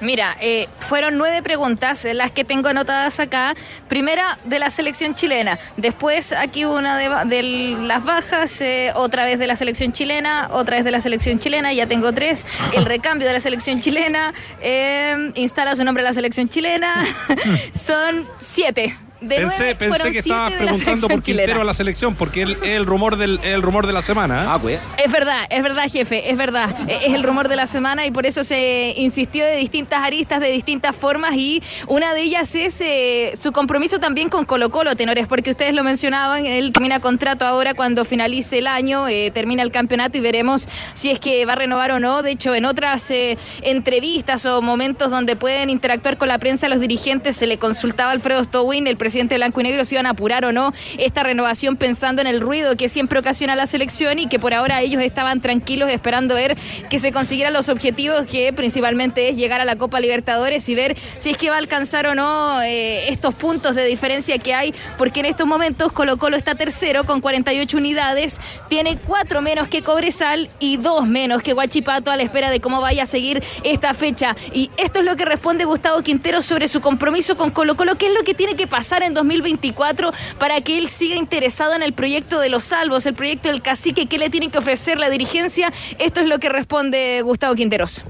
Mira, eh, fueron nueve preguntas las que tengo anotadas acá. Primera de la selección chilena. Después aquí una de las bajas, eh, otra vez de la selección chilena, otra vez de la selección chilena, ya tengo tres. El [LAUGHS] recambio de la selección chilena, eh, instala su nombre a la selección chilena. [LAUGHS] Son siete. De Pensé, nueve, pensé que estabas preguntando por Quintero chilena. a la selección, porque él es el rumor del el rumor de la semana. Ah, pues. Es verdad, es verdad, jefe, es verdad. Eh, Es el rumor de la semana y por eso se insistió de distintas aristas, de distintas formas y una de ellas es eh, su compromiso también con Colo Colo, tenores, porque ustedes lo mencionaban, él termina contrato ahora cuando finalice el año, eh, termina el campeonato y veremos si es que va a renovar o no. De hecho, en otras eh, entrevistas o momentos donde pueden interactuar con la prensa, los dirigentes se le consultaba a Alfredo Stowin, el presidente de Blanco y Negro, si iban a apurar o no esta renovación pensando en el ruido que siempre ocasiona la selección y que por ahora ellos estaban tranquilos esperando ver que se consiguieran los objetivos que principalmente es llegar a la Copa Libertadores y ver si es que va a alcanzar o no eh, estos puntos de diferencia que hay, porque en estos momentos Colo Colo está tercero con 48 unidades, tiene cuatro menos que Cobresal y dos menos que Guachipato a la espera de cómo vaya a seguir esta fecha. Y esto es lo que responde Gustavo Quintero sobre su compromiso con Colo Colo, qué es lo que tiene que pasar en 2024 para que él siga interesado en el proyecto de los salvos, el proyecto del cacique, qué le tiene que ofrecer la dirigencia. Esto es lo que responde Gustavo Quinteros.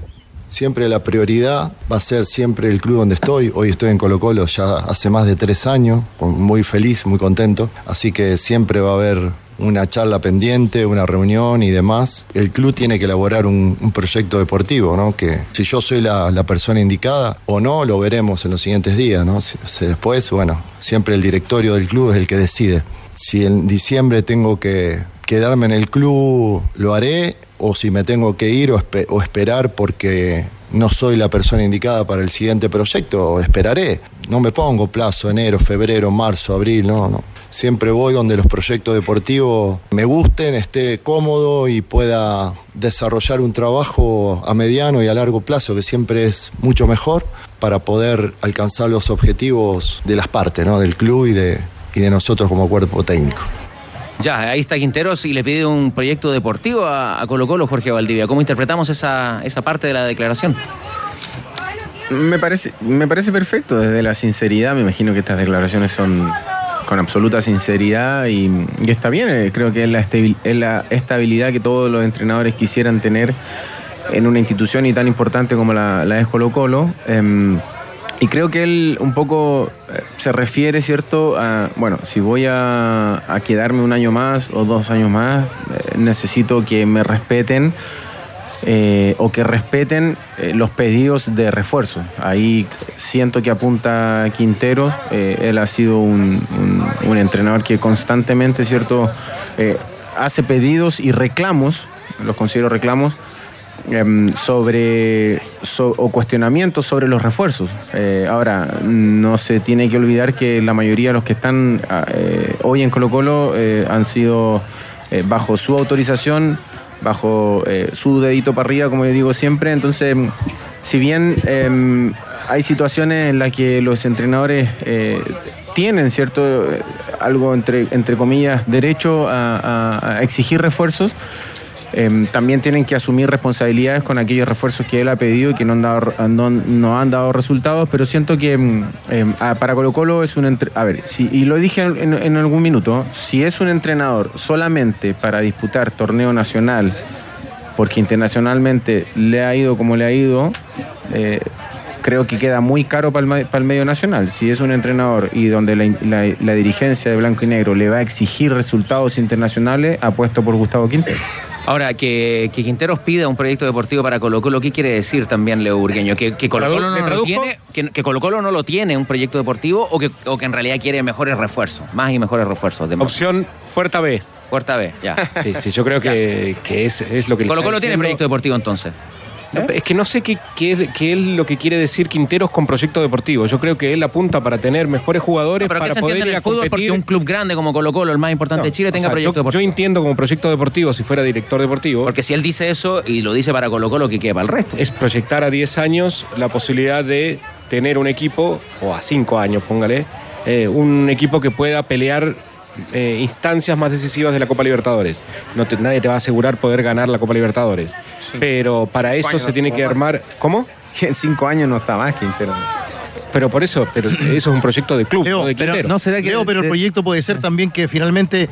Siempre la prioridad va a ser siempre el club donde estoy. Hoy estoy en Colo Colo ya hace más de tres años, muy feliz, muy contento. Así que siempre va a haber una charla pendiente, una reunión y demás. El club tiene que elaborar un, proyecto deportivo, ¿no? Que si yo soy la, persona indicada o no, lo veremos en los siguientes días, ¿no? Si- después, bueno, siempre el directorio del club es el que decide. Si en diciembre tengo que quedarme en el club, lo haré, o si me tengo que ir o, o esperar porque no soy la persona indicada para el siguiente proyecto, esperaré. No me pongo plazo, enero, febrero, marzo, abril, no, no. Siempre voy donde los proyectos deportivos me gusten, esté cómodo y pueda desarrollar un trabajo a mediano y a largo plazo, que siempre es mucho mejor para poder alcanzar los objetivos de las partes, ¿no? del club y de, y de nosotros como cuerpo técnico. Ya, ahí está Quinteros y le pide un proyecto deportivo a, a Colo Colo, Jorge Valdivia. ¿Cómo interpretamos esa, esa parte de la declaración? Me parece, me parece perfecto desde la sinceridad. Me imagino que estas declaraciones son con absoluta sinceridad y, está bien. eh, Creo que es la, es la estabilidad que todos los entrenadores quisieran tener en una institución y tan importante como la, la es Colo Colo. Em, y creo que él un poco eh, se refiere, ¿cierto? A, bueno, si voy a, a quedarme un año más o dos años más, eh, necesito que me respeten eh, o que respeten eh, los pedidos de refuerzo. Ahí siento que apunta Quinteros. eh, él ha sido un, entrenador que constantemente, ¿cierto?, hace pedidos y reclamos, los considero reclamos, em, sobre so- o cuestionamientos sobre los refuerzos. Ahora, no se tiene que olvidar que la mayoría de los que están ah, hoy en Colo Colo han sido bajo su autorización, bajo eh, su dedito para arriba, como yo digo siempre. Entonces, si bien em, hay situaciones en las que los entrenadores eh, tienen, ¿cierto? Eh, Algo entre, entre comillas, derecho a, exigir refuerzos. Em, también tienen que asumir responsabilidades con aquellos refuerzos que él ha pedido y que no han dado, no, han dado resultados, pero siento que em, em, para Colo Colo es un... entre- A ver, y lo dije en, algún minuto, si es un entrenador solamente para disputar torneo nacional, porque internacionalmente le ha ido como le ha ido, eh, creo que queda muy caro para el, medio nacional. Si es un entrenador y donde la, la- la dirigencia de Blanco y Negro le va a exigir resultados internacionales, apuesto por Gustavo Quintero. Ahora, que, que Quinteros pida un proyecto deportivo para Colo Colo, ¿qué quiere decir también, Leo Burgueño? ¿Que, que Colo Colo ¿Le no lo tiene, que, que Colo Colo no lo tiene un proyecto deportivo o que, o que en realidad quiere mejores refuerzos, más y mejores refuerzos? De Opción Puerta B. Puerta B, ya. Sí, sí, yo creo que, que es, es lo que Colo Colo tiene proyecto deportivo entonces. No, Es que no sé qué, qué es, qué es lo que quiere decir Quinteros con proyecto deportivo. Yo creo que él apunta para tener mejores jugadores, Pero ¿qué para se poder ir en a fútbol porque competir. un club grande como Colo Colo, el más importante de Chile, tenga sea, proyecto yo, deportivo? yo entiendo como proyecto deportivo, si fuera director deportivo. Porque si él dice eso y lo dice para Colo Colo, ¿qué queda para el resto? Es proyectar a 10 años la posibilidad de tener un equipo, o a 5 años, póngale, eh, un equipo que pueda pelear eh, instancias más decisivas de la Copa Libertadores. No te- nadie te va a asegurar poder ganar la Copa Libertadores. Pero para eso se no tiene que más. armar. ¿Cómo? Que [LAUGHS] en cinco años no está más Quintero. Pero por eso, pero eso es un proyecto de club, no de pero, Quintero. Leo, pero el proyecto puede ser también que finalmente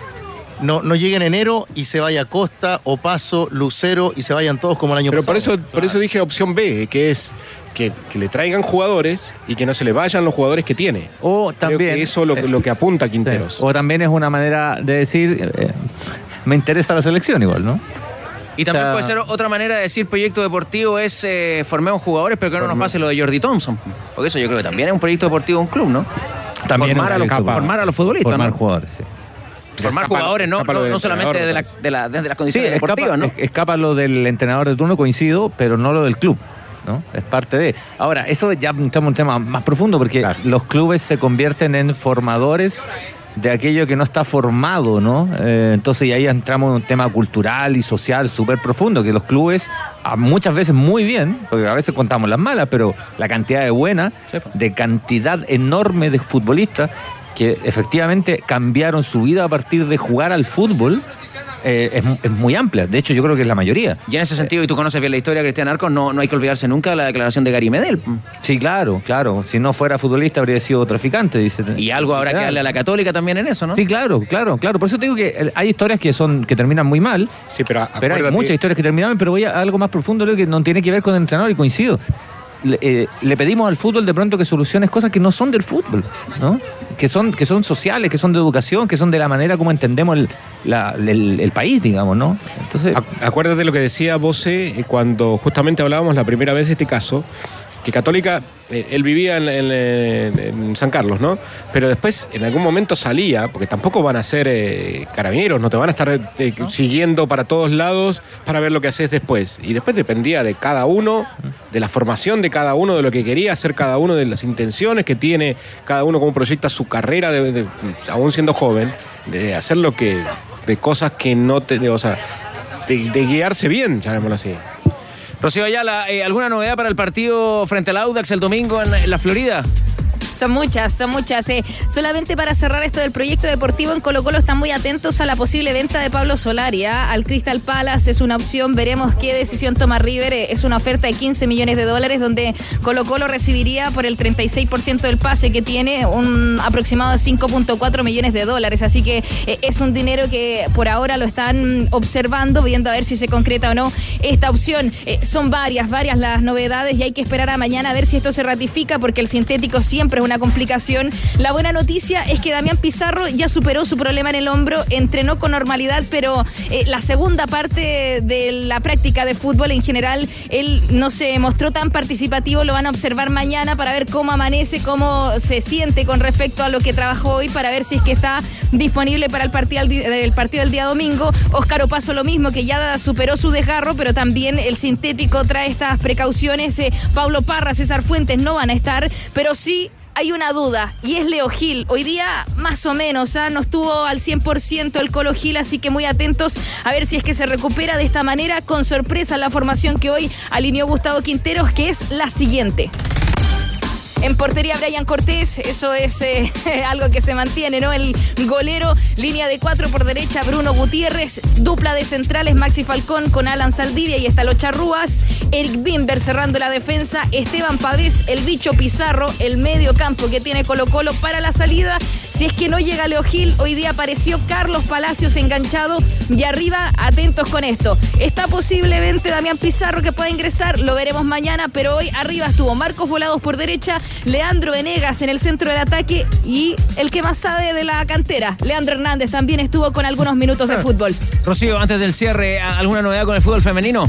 no, no llegue en enero y se vaya Costa, Opaso, Lucero y se vayan todos como el año Pero pasado. por eso, por eso dije opción B, que es que, que le traigan jugadores y que no se le vayan los jugadores que tiene. O también. que eso es lo, que- lo que apunta Quinteros. O también es una manera de decir, eh, me interesa la selección igual, ¿no? Y también O sea, puede ser otra manera de decir proyecto deportivo es eh, formemos jugadores, pero que no nos pase lo de Jordi Thompson. Porque eso yo creo que también es un proyecto deportivo de un club, ¿no? También formar, a los, formar a los futbolistas, Formar ¿no? jugadores, sí. Formar Escapa- jugadores, no, no, no solamente de, la- de la- desde las Sí, condiciones escapa, deportivas, ¿no? es- escapa lo del entrenador de turno, coincido, pero no lo del club. ¿No? Es parte de. Ahora, eso ya entramos en un tema más profundo, porque los clubes se convierten en formadores de aquello que no está formado, ¿no? Eh, entonces, y ahí entramos en un tema cultural y social súper profundo, que los clubes, a muchas veces muy bien, porque a veces contamos las malas, pero la cantidad de buenas, de cantidad enorme de futbolistas que efectivamente cambiaron su vida a partir de jugar al fútbol, eh, es, es muy amplia. De hecho, yo creo que es la mayoría. Y en ese sentido, y tú conoces bien la historia de Cristian Arcos, no, no hay que olvidarse nunca de la declaración de Gary Medel. Sí, claro, claro. Si no fuera futbolista habría sido traficante, dice. Y algo habrá que darle a la Católica también en eso, ¿no? Sí, claro, claro, claro. Por eso te digo que eh, hay historias que son que terminan muy mal. Sí, pero, Pero hay muchas historias que terminan mal, pero voy a algo más profundo, que no tiene que ver con el entrenador y coincido. Le, eh, le pedimos al fútbol de pronto que solucione cosas que no son del fútbol, ¿no? Que son, que son sociales, que son de educación, que son de la manera como entendemos el, la- el- país, digamos, ¿no? Entonces, Ac- Acuérdate lo que decía Bose eh, cuando justamente hablábamos la primera vez de este caso, que Católica, eh, él vivía en, en- en San Carlos, ¿no? Pero después en algún momento salía, porque tampoco van a ser eh, carabineros, no te van a estar eh, siguiendo para todos lados para ver lo que haces después. Y después dependía de cada uno, de la formación de cada uno, de lo que quería hacer cada uno, de las intenciones que tiene cada uno, cómo proyecta su carrera, de- de- aún siendo joven, de hacer lo que, de cosas que no te, de- o sea, de, de guiarse bien, llamémoslo así. Rocío Ayala, eh, ¿alguna novedad para el partido frente al Audax el domingo en, en la Florida? Son muchas, son muchas. eh. Solamente para cerrar esto del proyecto deportivo, en Colo Colo están muy atentos a la posible venta de Pablo Solari ¿ah? al Crystal Palace. Es una opción, veremos qué decisión toma River. Eh, Es una oferta de 15 millones de dólares donde Colo Colo recibiría por el 36% del pase que tiene un aproximado de 5.4 millones de dólares. Así que eh, es un dinero que por ahora lo están observando, viendo a ver si se concreta o no esta opción. Eh, son varias, varias las novedades y hay que esperar a mañana a ver si esto se ratifica porque el sintético siempre es complicación. La buena noticia es que Damián Pizarro ya superó su problema en el hombro, entrenó con normalidad, pero eh, la segunda parte de la práctica de fútbol en general, él no se mostró tan participativo, lo van a observar mañana para ver cómo amanece, cómo se siente con respecto a lo que trabajó hoy, para ver si es que está disponible para el partido, partido del día domingo. Óscar Opaso lo mismo, que ya superó su desgarro, pero también el sintético trae estas precauciones. Eh, Pablo Parra, César Fuentes no van a estar, pero sí hay una duda y es Leo Gil. Hoy día más o menos ¿ah? no estuvo al 100% el Colo Gil, así que muy atentos a ver si es que se recupera de esta manera. Con sorpresa la formación que hoy alineó Gustavo Quinteros, que es la siguiente. En portería Brian Cortés, eso es eh, [LAUGHS] algo que se mantiene, ¿no? El golero, línea de cuatro por derecha, Bruno Gutiérrez, dupla de centrales, Maxi Falcón con Alan Saldivia y está Locha Rúas, Eric Bimber cerrando la defensa, Esteban Pavés, el bicho Pizarro, el medio campo que tiene Colo Colo para la salida. Si es que no llega Leo Gil, hoy día apareció Carlos Palacios enganchado y arriba, atentos con esto. Está posiblemente Damián Pizarro que pueda ingresar, lo veremos mañana, pero hoy arriba estuvo Marcos Volados por derecha, Leandro Venegas en el centro del ataque y el que más sabe de la cantera, Leandro Hernández, también estuvo con algunos minutos de fútbol. Rocío, antes del cierre, ¿alguna novedad con el fútbol femenino?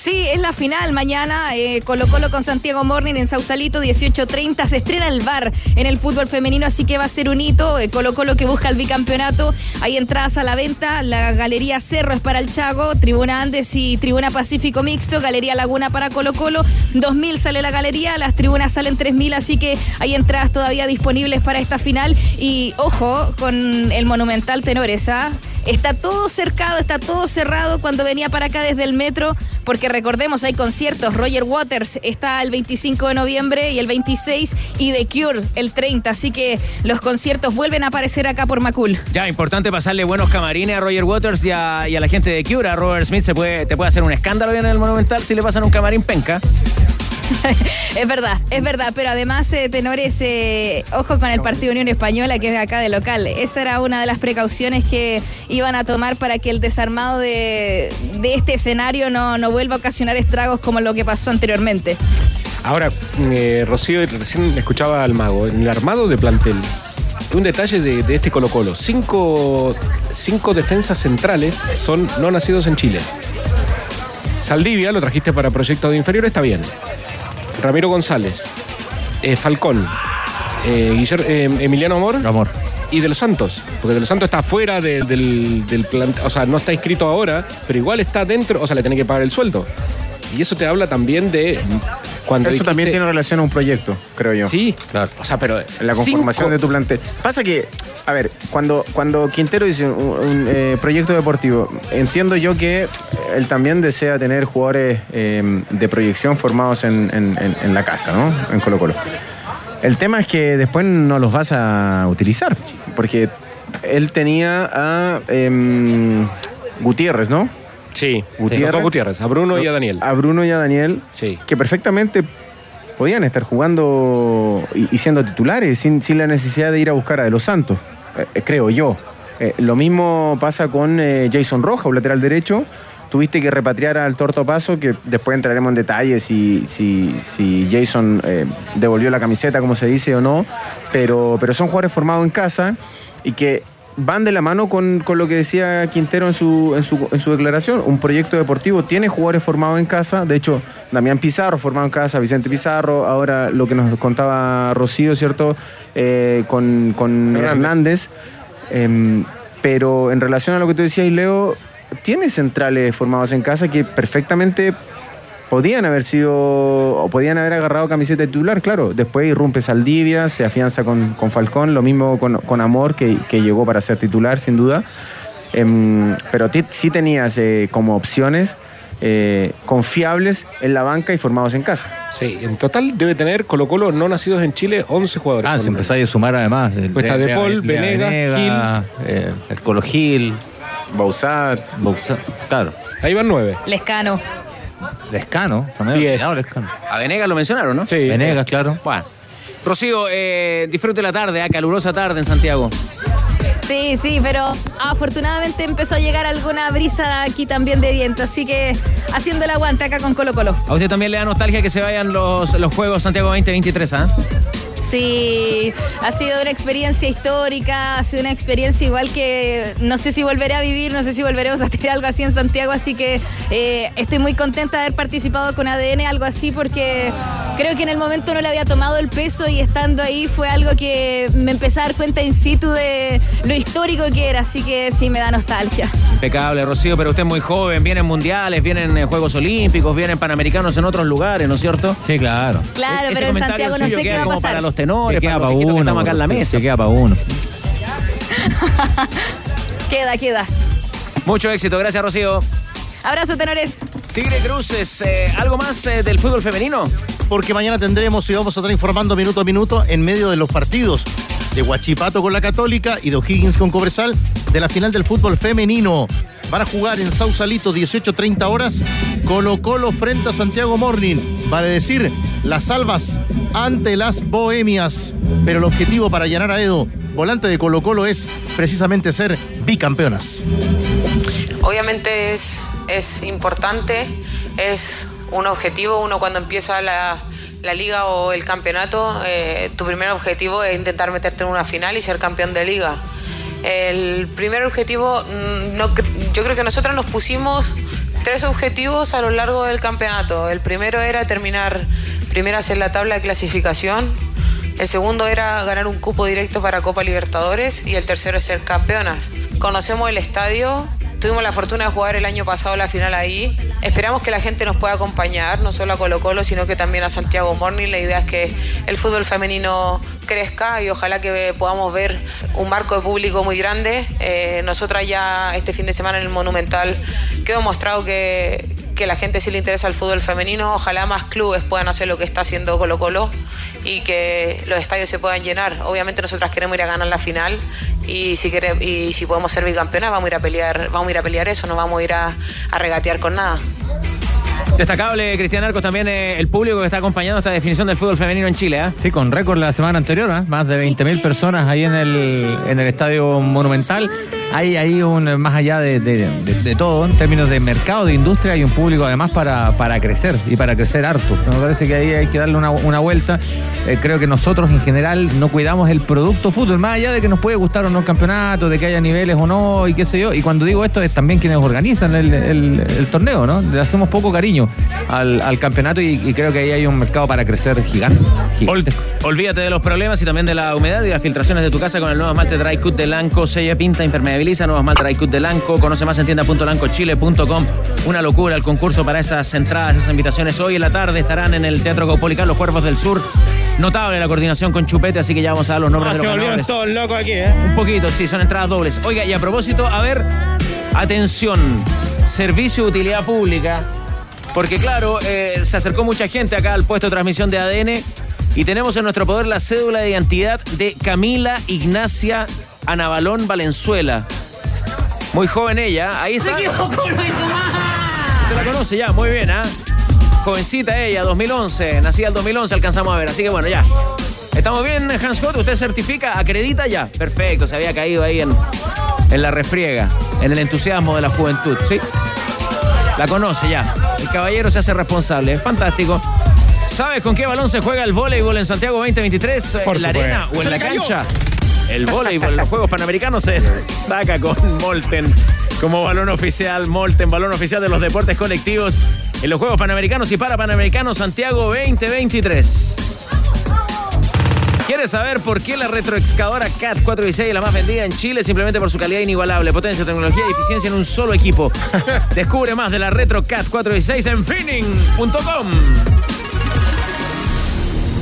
Sí, es la final mañana. eh, Colo Colo con Santiago Morning en Sausalito, 18.30. Se estrena el bar en el fútbol femenino, así que va a ser un hito. Eh, Colo Colo que busca el bicampeonato. Hay entradas a la venta. La Galería Cerro es para el Chago, Tribuna Andes y Tribuna Pacífico Mixto. Galería Laguna para Colo Colo. 2.000 sale la galería, las tribunas salen 3.000, así que hay entradas todavía disponibles para esta final. Y ojo con el Monumental Tenores, ¿ah? Está todo cercado, está todo cerrado cuando venía para acá desde el metro, porque recordemos, hay conciertos. Roger Waters está el 25 de noviembre y el 26, y The Cure el 30. Así que los conciertos vuelven a aparecer acá por Macul. Ya, importante pasarle buenos camarines a Roger Waters y a, y a la gente de Cura. Robert Smith se puede, te puede hacer un escándalo bien en el Monumental si le pasan un camarín penca. [LAUGHS] es verdad, es verdad, pero además, eh, tenores, eh, ojo con el Partido Unión Española, que es de acá de local. Esa era una de las precauciones que iban a tomar para que el desarmado de, este escenario no, no vuelva a ocasionar estragos como lo que pasó anteriormente. Ahora, eh, Rocío, recién escuchaba al mago. En el armado de plantel, un detalle de, de este Colo-Colo. Cinco, cinco defensas centrales son no nacidos en Chile. Saldivia, lo trajiste para proyectos de inferior, está bien. Ramiro González, eh, Falcón, eh, eh, Emiliano Amor. Amor. Y de los Santos, porque de los Santos está fuera de- del, del plan, o sea, no está inscrito ahora, pero igual está dentro, o sea, le tiene que pagar el sueldo. Y eso te habla también de cuando Eso dijiste- también tiene relación a un proyecto, creo yo. Sí, claro. O sea, pero la conformación cinco- de tu plantel. Pasa que, a ver, cuando, cuando Quintero dice un, un, eh, proyecto deportivo, entiendo yo que él también desea tener jugadores eh, de proyección formados en, en- en- en la casa, ¿no? En Colo Colo. El tema es que después no los vas a utilizar, porque él tenía a em, Gutiérrez, ¿no? Sí, Gutiérrez, a Bruno y a Daniel. A Bruno y a Daniel, que perfectamente podían estar jugando y, y siendo titulares sin, sin la necesidad de ir a buscar a De Los Santos, eh, eh, creo yo. Eh, lo mismo pasa con eh, Jason Roja, un lateral derecho. Tuviste que repatriar al Torto Paso, que después entraremos en detalles si, si, si Jason devolvió la camiseta, como se dice o no, pero, pero son jugadores formados en casa y que van de la mano con, con lo que decía Quintero en su, en, su, en su declaración. Un proyecto deportivo tiene jugadores formados en casa. De hecho, Damián Pizarro formado en casa, Vicente Pizarro, ahora lo que nos contaba Rocío, ¿cierto? Eh, con, con Hernández. Em, pero en relación a lo que tú decías, Leo, tiene centrales formados en casa que perfectamente podían haber sido o podían haber agarrado camiseta titular, claro. Después irrumpe Saldivia, se afianza con, con Falcón, lo mismo con, con Amor, que, que llegó para ser titular, sin duda. Em, pero sí tenías eh, como opciones eh, confiables en la banca y formados en casa. Sí, en total debe tener Colo Colo no nacidos en Chile 11 jugadores. Ah, si empezáis a sumar además. el- Pues está De Paul, Venegas, eh, el Colo Gil. Bausat. Claro. Ahí van nueve. Lescano. Lescano. también Diez. olvidado Lescano. A Venegas lo mencionaron, ¿no? Sí. Venegas, claro. Bueno. Rocío, eh, disfrute la tarde, ah, calurosa tarde en Santiago. Sí, sí, pero afortunadamente empezó a llegar alguna brisa aquí también de viento, así que haciendo el aguante acá con Colo Colo. A usted también le da nostalgia que se vayan los, los Juegos Santiago 2023, ¿ah? Sí, ha sido una experiencia histórica, ha sido una experiencia igual que no sé si volveré a vivir, no sé si volveremos a tener [LAUGHS] algo así en Santiago, así que eh, estoy muy contenta de haber participado con ADN, algo así, porque creo que en el momento no le había tomado el peso y estando ahí fue algo que me empecé a dar cuenta in situ de lo histórico que era, así que sí me da nostalgia. Impecable, Rocío, pero usted es muy joven, vienen mundiales, vienen eh, Juegos Olímpicos, vienen panamericanos en otros lugares, ¿no es cierto? Sí, claro. Claro, Ese pero en Santiago no sé qué queda va a pasar. Los tenores, Que queda para para los viejitos que uno. estamos acá en la mesa. Se queda para uno. [LAUGHS] Queda, queda. Mucho éxito, gracias, Rocío. Abrazo, tenores. Tigre Cruces, eh, ¿algo más eh, del fútbol femenino? Porque mañana tendremos y vamos a estar informando minuto a minuto en medio de los partidos de Huachipato con la Católica y de O'Higgins con Cobresal de la final del fútbol femenino. Van a jugar en Sausalito 18.30 horas Colo Colo frente a Santiago Morning. Vale decir, las salvas ante las bohemias. Pero el objetivo para llenar a Edo, volante de Colo Colo, es precisamente ser bicampeonas. Obviamente es, es importante, es un objetivo, uno cuando empieza la, la liga o el campeonato, eh, tu primer objetivo es intentar meterte en una final y ser campeón de liga. El primer objetivo, mm, no, yo creo que nosotros nos pusimos tres objetivos a lo largo del campeonato. El primero era terminar primeras en la tabla de clasificación, el segundo era ganar un cupo directo para Copa Libertadores y el tercero es ser campeonas. Conocemos el estadio, tuvimos la fortuna de jugar el año pasado la final ahí. Esperamos que la gente nos pueda acompañar, no solo a Colo Colo, sino que también a Santiago Morning. La idea es que el fútbol femenino crezca y ojalá que podamos ver un marco de público muy grande. Eh, nosotras ya este fin de semana en el Monumental quedó mostrado que, que la gente sí le interesa el fútbol femenino. Ojalá más clubes puedan hacer lo que está haciendo Colo Colo y que los estadios se puedan llenar. Obviamente nosotras queremos ir a ganar la final y si quere- y si podemos ser bicampeonas vamos a ir a pelear, vamos a ir a pelear eso, no vamos a ir a, a regatear con nada. Destacable, Cristian Arcos, también eh, el público que está acompañando esta definición del fútbol femenino en Chile. ¿ah? Sí, con récord la semana anterior, ¿eh? más de 20.000 personas ahí en el, en el Estadio Monumental. Hay, hay un, más allá de, de- de- de todo, en términos de mercado, de industria, hay un público además para, para crecer y para crecer harto. Me parece que ahí hay que darle una, una vuelta. Eh, creo que nosotros en general no cuidamos el producto fútbol, más allá de que nos puede gustar o no el campeonato, de que haya niveles o no, y qué sé yo. Y cuando digo esto es también quienes organizan el, el- el torneo, ¿no? Le hacemos poco cariño al, al campeonato y, y creo que ahí hay un mercado para crecer gigante. Ol- olvídate de los problemas y también de la humedad y las filtraciones de tu casa con el nuevo esmalte Dry Cut de Lanco. Sella, pinta, impermeabiliza. Dry Cut de Lanco. Conoce más en tienda.lancochile.com. Una locura el concurso para esas entradas, esas invitaciones. Hoy en la tarde estarán en el Teatro Caupolicán los Cuervos del Sur. Notable la coordinación con Chupete, así que ya vamos a dar los nombres Ah, de se los volvieron ganadores. todos locos aquí, ¿eh? Un poquito, sí, son entradas dobles. Oiga, y a propósito, a ver, atención, servicio de utilidad pública, porque claro, eh, se acercó mucha gente acá al puesto de transmisión de ADN y tenemos en nuestro poder la cédula de identidad de Camila Ignacia Anabalón Valenzuela. Muy joven ella, ahí está. ¿Usted la conoce ya? Muy bien, ¿ah? Jovencita ella, 2011, nacida el 2011, alcanzamos a ver, así que bueno, ya. ¿Estamos bien, Hans Scott? ¿Usted certifica, acredita ya? Perfecto, se había caído ahí en, en la refriega, en el entusiasmo de la juventud, ¿sí? La conoce ya. El caballero se hace responsable, es fantástico. ¿Sabes con qué balón se juega el voleibol en Santiago 2023? Por ¿En la arena o Se en la cayó. El voleibol en los Juegos Panamericanos se [LAUGHS] destaca con Molten como balón oficial. Molten, balón oficial de los deportes colectivos en los Juegos Panamericanos y para Panamericanos Santiago 2023. ¿Quieres saber por qué la retroexcavadora CAT 416 es la más vendida en Chile? Simplemente por su calidad inigualable, potencia, tecnología y eficiencia en un solo equipo. [LAUGHS] Descubre más de la Retro CAT 416 en finning.com.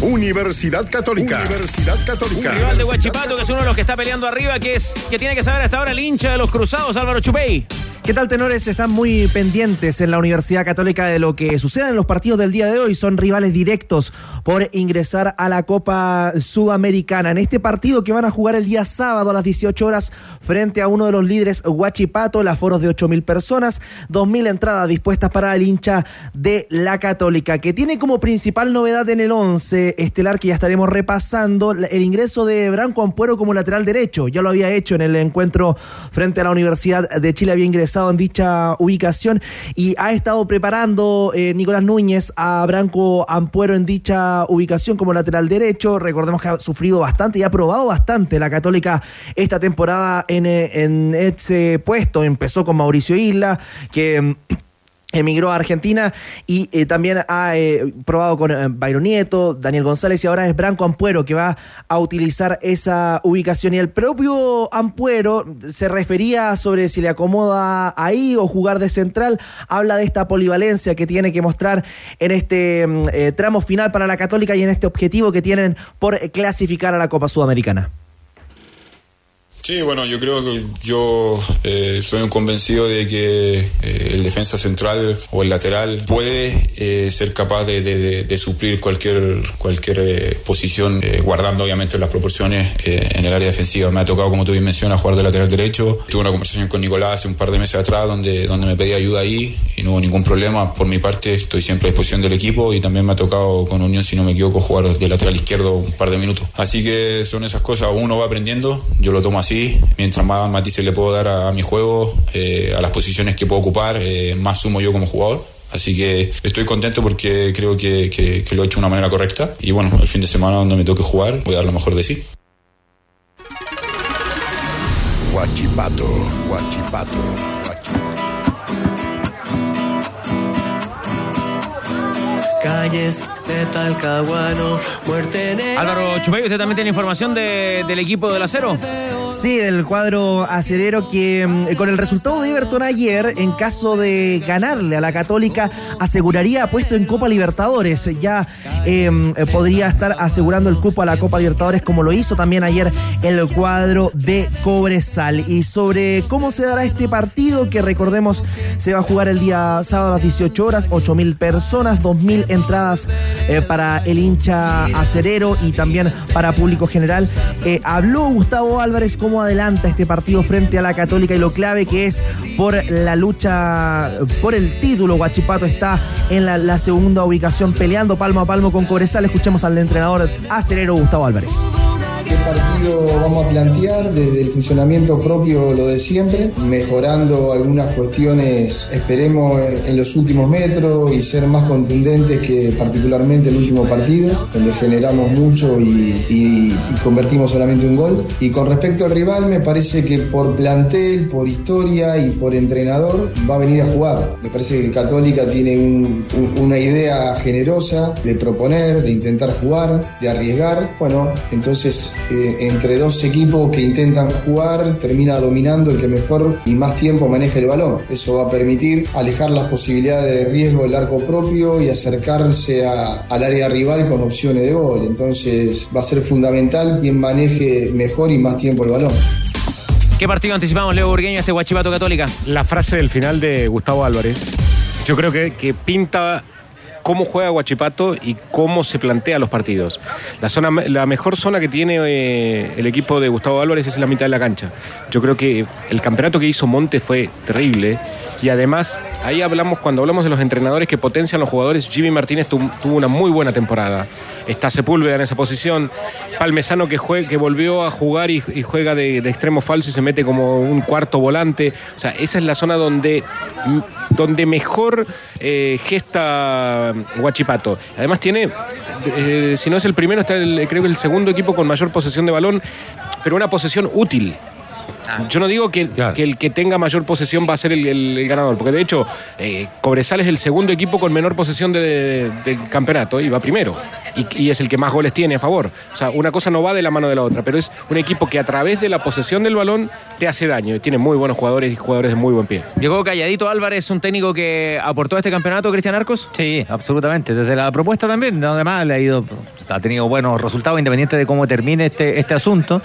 Universidad Católica. Universidad Católica. Un rival de Huachipato que es uno de los que está peleando arriba, que es que tiene que saber hasta ahora el hincha de los cruzados, Álvaro Chupey. ¿Qué tal, tenores? Están muy pendientes en la Universidad Católica de lo que suceda en los partidos del día de hoy. Son rivales directos por ingresar a la Copa Sudamericana. En este partido que van a jugar el día sábado a las 18 horas frente a uno de los líderes Huachipato, el aforo de 8.000 personas, 2.000 entradas dispuestas para el hincha de la Católica, que tiene como principal novedad en el 11 estelar que ya estaremos repasando el ingreso de Branco Ampuero como lateral derecho. Ya lo había hecho en el encuentro frente a la Universidad de Chile, había ingresado en dicha ubicación y ha estado preparando eh, Nicolás Núñez a Branco Ampuero en dicha ubicación como lateral derecho. Recordemos que ha sufrido bastante y ha probado bastante la Católica esta temporada en, eh, en ese puesto. Empezó con Mauricio Isla, que... Emigró a Argentina y eh, también ha eh, probado con eh, Nieto, Daniel González y ahora es Branco Ampuero que va a utilizar esa ubicación. Y el propio Ampuero se refería sobre si le acomoda ahí o jugar de central. Habla de esta polivalencia que tiene que mostrar en este mm, eh, tramo final para la Católica y en este objetivo que tienen por clasificar a la Copa Sudamericana. Sí, bueno, yo creo que yo eh, soy un convencido de que eh, el defensa central o el lateral puede eh, ser capaz de, suplir cualquier cualquier eh, posición, guardando obviamente las proporciones en el área defensiva. Me ha tocado, como tú bien mencionas, jugar de lateral derecho. Tuve una conversación con Nicolás hace un par de meses atrás donde, donde me pedía ayuda ahí y no hubo ningún problema. Por mi parte, estoy siempre a disposición del equipo y también me ha tocado con Unión, si no me equivoco, jugar de lateral izquierdo un par de minutos. Así que son esas cosas, uno va aprendiendo, yo lo tomo así, mientras más matices le puedo dar a, a mi juego, eh, a las posiciones que puedo ocupar, eh, más sumo yo como jugador. Así que estoy contento porque creo que, que- que lo he hecho de una manera correcta. Y bueno, el fin de semana donde me toque jugar, voy a dar lo mejor de sí. Huachipato, Huachipato, Calles de Talcahuano, muerte el Álvaro Chupey, ¿usted también tiene información de- del equipo del acero? Sí, del cuadro acerero que mm, con el resultado de Everton ayer, en caso de ganarle a la Católica, aseguraría puesto en Copa Libertadores. Ya eh, podría estar asegurando el cupo a la Copa Libertadores como lo hizo también ayer el cuadro de Cobresal. Y sobre cómo se dará este partido, que recordemos se va a jugar el día sábado a las 18 horas, 8 mil personas, 2 mil entradas eh, para el hincha acerero y también para público general. Eh, habló Gustavo Álvarez cómo adelanta este partido frente a la Católica y lo clave que es por la lucha por el título. Guachipato está en la, segunda ubicación peleando palmo a palmo con Cobresal. Escuchemos al entrenador acerero Gustavo Álvarez. mí partido vamos a plantear desde el funcionamiento propio lo de siempre, mejorando algunas cuestiones, esperemos en los últimos metros y ser más contundentes que particularmente el último partido, donde generamos mucho y, y- y convertimos solamente un gol. Y con respecto al rival, me parece que por plantel, por historia y por entrenador va a venir a jugar. Me parece que Católica tiene un- un- una idea generosa de proponer, de intentar jugar, de arriesgar. Bueno, entonces eh, entre dos equipos que intentan jugar termina dominando el que mejor y más tiempo maneja el balón. Eso va a permitir alejar las posibilidades de riesgo del arco propio y acercarse a- al área rival con opciones de gol. Entonces va a ser fundamental quien maneje mejor y más tiempo el balón. ¿Qué partido anticipamos, Leo Burgueño, a este Guachipato Católica? La frase del final de Gustavo Álvarez, yo creo que, que pinta cómo juega Guachipato y cómo se plantea los partidos. La, zona, la mejor zona que tiene eh, el equipo de Gustavo Álvarez es la mitad de la cancha. Yo creo que el campeonato que hizo Monte fue terrible. Y además, ahí hablamos, cuando hablamos de los entrenadores que potencian los jugadores, Jimmy Martínez tu- tuvo una muy buena temporada. Está Sepúlveda en esa posición. Palmesano que, jue- que volvió a jugar y, juega de, extremo falso y se mete como un cuarto volante. O sea, esa es la zona donde, donde mejor eh, gesta Guachipato. Además tiene, eh, si no es el primero, está el, creo el segundo equipo con mayor posesión de balón, pero una posesión útil. Yo no digo que, que el que tenga mayor posesión va a ser el, el- el ganador, porque de hecho eh, Cobresal es el segundo equipo con menor posesión de- del campeonato y va primero. Y, y es el que más goles tiene a favor. O sea, una cosa no va de la mano de la otra, pero es un equipo que a través de la posesión del balón te hace daño. Y tiene muy buenos jugadores y jugadores de muy buen pie. Llegó Calladito Álvarez, un técnico que aportó a este campeonato, Cristian Arcos. Sí, absolutamente. Desde la propuesta también, además le ha ido, ha tenido buenos resultados independiente de cómo termine este, este asunto.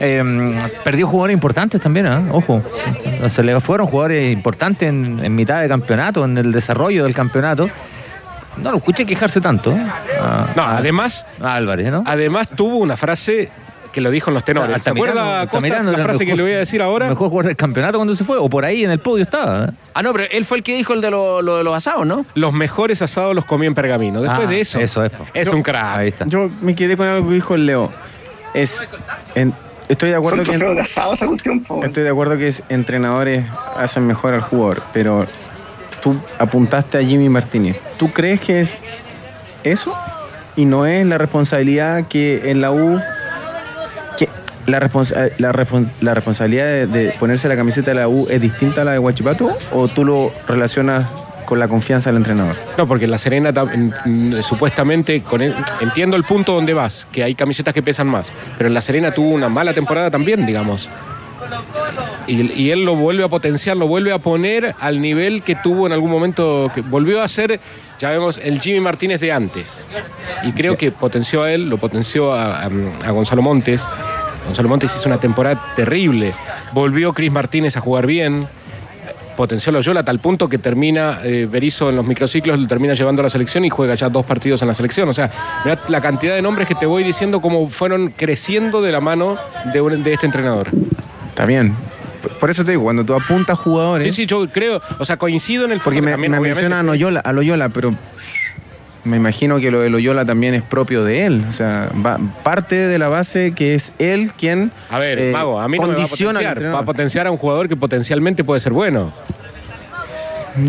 Eh, perdió jugadores importantes también, ¿ah? ojo. Se le fueron jugadores importantes en, en mitad de campeonato, en el desarrollo del campeonato. No lo escuché quejarse tanto. ¿eh? A- No, además. a Álvarez, ¿no? Además tuvo una frase que lo dijo en los tenores. ¿Se Altamirano- acuerda la frase que le voy a decir ahora? Mejor jugador del campeonato cuando se fue, o por ahí en el podio estaba. ¿eh? Ah, no, pero él fue el que dijo el de lo, lo de los asados, ¿no? Los mejores asados los comí en pergamino. Después Ah, de eso, eso es. es un crack. Ahí está. Yo me quedé con algo que dijo el Leo. Es, en- estoy de acuerdo que de asado estoy de acuerdo que es- entrenadores hacen mejor al jugador, pero tú apuntaste a Jimmy Martínez. ¿Tú crees que es eso y no es la responsabilidad que en la U la, responsa- la, respon- la responsabilidad de, de ponerse la camiseta de la U es distinta a la de Huachipato o tú lo relacionas con la confianza del entrenador? No, porque en La Serena tam- en- en- supuestamente, con el- entiendo el punto donde vas, que hay camisetas que pesan más, pero en La Serena tuvo una mala temporada también, digamos. Y, y él lo vuelve a potenciar, lo vuelve a poner al nivel que tuvo en algún momento, que volvió a ser, ya vemos, el Jimmy Martínez de antes. Y creo que potenció a él, lo potenció a, a- a Gonzalo Montes. Gonzalo Montes hizo una temporada terrible. Volvió Cris Martínez a jugar bien potenció a Loyola a tal punto que termina eh, Berizzo en los microciclos, lo termina llevando a la selección y juega ya dos partidos en la selección. O sea, mirá la cantidad de nombres que te voy diciendo cómo fueron creciendo de la mano de, un- de este entrenador. Está bien. Por- eso te digo, cuando tú apuntas jugadores. Sí, sí, yo creo, o sea, coincido en el Porque me, también, me menciona a Loyola, a Loyola, pero me imagino que lo de Loyola también es propio de él. O sea, va- parte de la base que es él quien A ver, eh, Mago, a mí no me va a condiciona potenciar. Va a potenciar a un jugador que potencialmente puede ser bueno.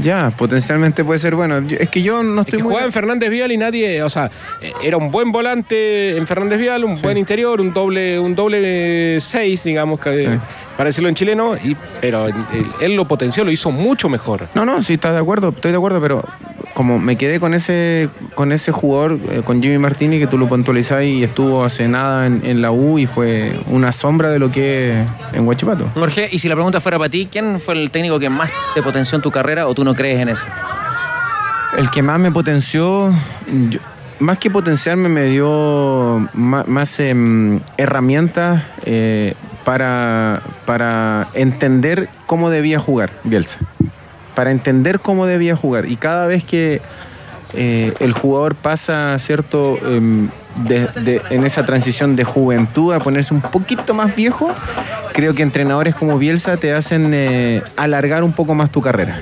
Ya, potencialmente puede ser bueno. Es que yo no Es estoy que muy... jugaba en Fernández Vial y nadie, o sea, eh, era un buen volante en Fernández Vial, un buen interior, un doble, un doble seis, digamos, que, para decirlo en chileno, y, pero él, él lo potenció, lo hizo mucho mejor. No, no, sí, estás de acuerdo, estoy de acuerdo, pero como me quedé con ese con ese jugador, eh, con Jimmy Martínez, que tú lo puntualizás y estuvo hace nada en, en la U y fue una sombra de lo que es en Huachipato. Jorge, y si la pregunta fuera para ti, ¿quién fue el técnico que más te potenció en tu carrera o tú no crees en eso? El que más me potenció, yo- más que potenciarme, me dio más, em, herramientas eh, para, para entender cómo debía jugar Bielsa. Para entender cómo debía jugar. Y cada vez que eh, el jugador pasa, ¿cierto?, Em, en esa transición de juventud a ponerse un poquito más viejo, creo que entrenadores como Bielsa te hacen eh, alargar un poco más tu carrera.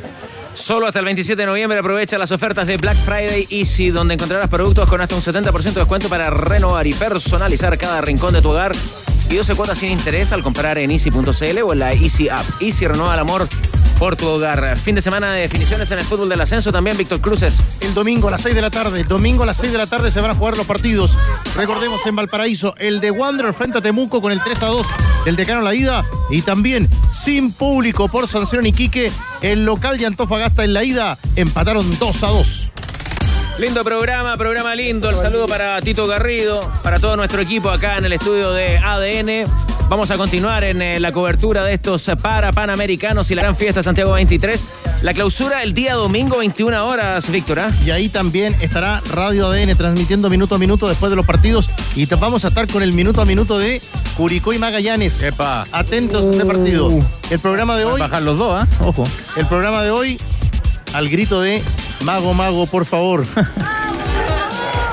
Solo hasta el 27 de noviembre aprovecha las ofertas de Black Friday Easy, donde encontrarás productos con hasta un 70% de descuento para renovar y personalizar cada rincón de tu hogar. Y 12 cuotas sin interés al comprar en easy.cl o en la Easy App. Easy renueva el amor por tu hogar. Fin de semana de definiciones en el fútbol del ascenso también, Víctor Cruces. El domingo a las 6 de la tarde, el domingo a las 6 de la tarde se van a jugar los partidos. Recordemos en Valparaíso, el de Wanderer frente a Temuco con el 3 a 2 del decano la ida y también sin público por sanción Iquique, el local de Antofagasta en la ida empataron 2 a 2. Lindo programa, programa lindo. El saludo para Tito Garrido, para todo nuestro equipo acá en el estudio de ADN. Vamos a continuar en eh, la cobertura de estos eh, para Panamericanos y la gran fiesta Santiago 23. La clausura el día domingo, 21 horas, Víctor. ¿ah? Y ahí también estará Radio ADN transmitiendo minuto a minuto después de los partidos. Y te- vamos a estar con el minuto a minuto de Curicó y Magallanes. Atentos a este partido. El programa de hoy. Bajar los dos, ¿ah? Ojo. El programa de hoy, al grito de Mago, Mago, por favor.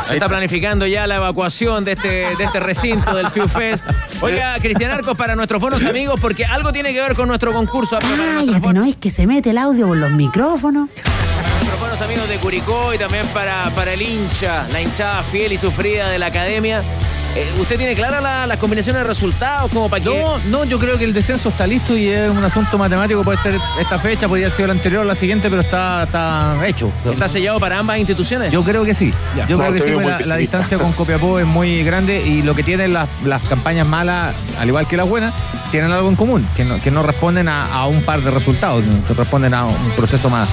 Se está planificando ya la evacuación de este, de este recinto del Fiu Fest. Oiga, Cristian Arcos, para nuestros buenos amigos, porque algo tiene que ver con nuestro concurso. Para nuestros Cállate, ¿no es que se mete el audio por los micrófonos? nuestros buenos amigos de Curicó y también para, para el hincha, la hinchada fiel y sufrida de la academia. Eh, ¿Usted tiene claras la- las combinaciones de resultados como para que... No, no, yo creo que el descenso está listo y es un asunto matemático. Puede ser esta fecha, podría haber sido la anterior o la siguiente, pero está, está hecho. ¿Está sellado para ambas instituciones? Yo creo que sí. Ya. Yo No, creo que sí, muy la, distancia con Copiapó es muy grande y lo que tienen las, las campañas malas, al igual que las buenas, tienen algo en común, que no, que no responden a, a un par de resultados, que responden a un proceso más,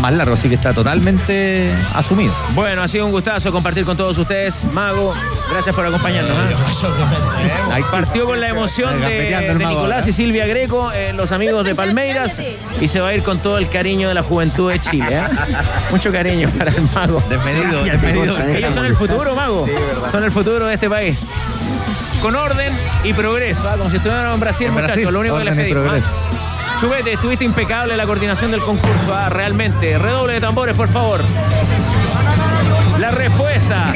más largo, así que está totalmente asumido. Bueno, ha sido un gustazo compartir con todos ustedes. Mago, gracias por acompañarnos. ¿Ah? Ahí partió con la emoción de, Nicolás ahora. y Silvia Greco, eh, los amigos de Palmeiras, y se va a ir con todo el cariño de la juventud de Chile. ¿eh? Mucho cariño para el mago. Desmedido, desmedido. Ellos son el futuro, mago. son el futuro de este país. Con orden y progreso, ¿ah? como si estuvieran en Brasil, En muchachos. Lo único que les pedimos. ¿ah? Chubete, estuviste impecable en la coordinación del concurso, ¿ah? realmente. Redoble de tambores, por favor. La respuesta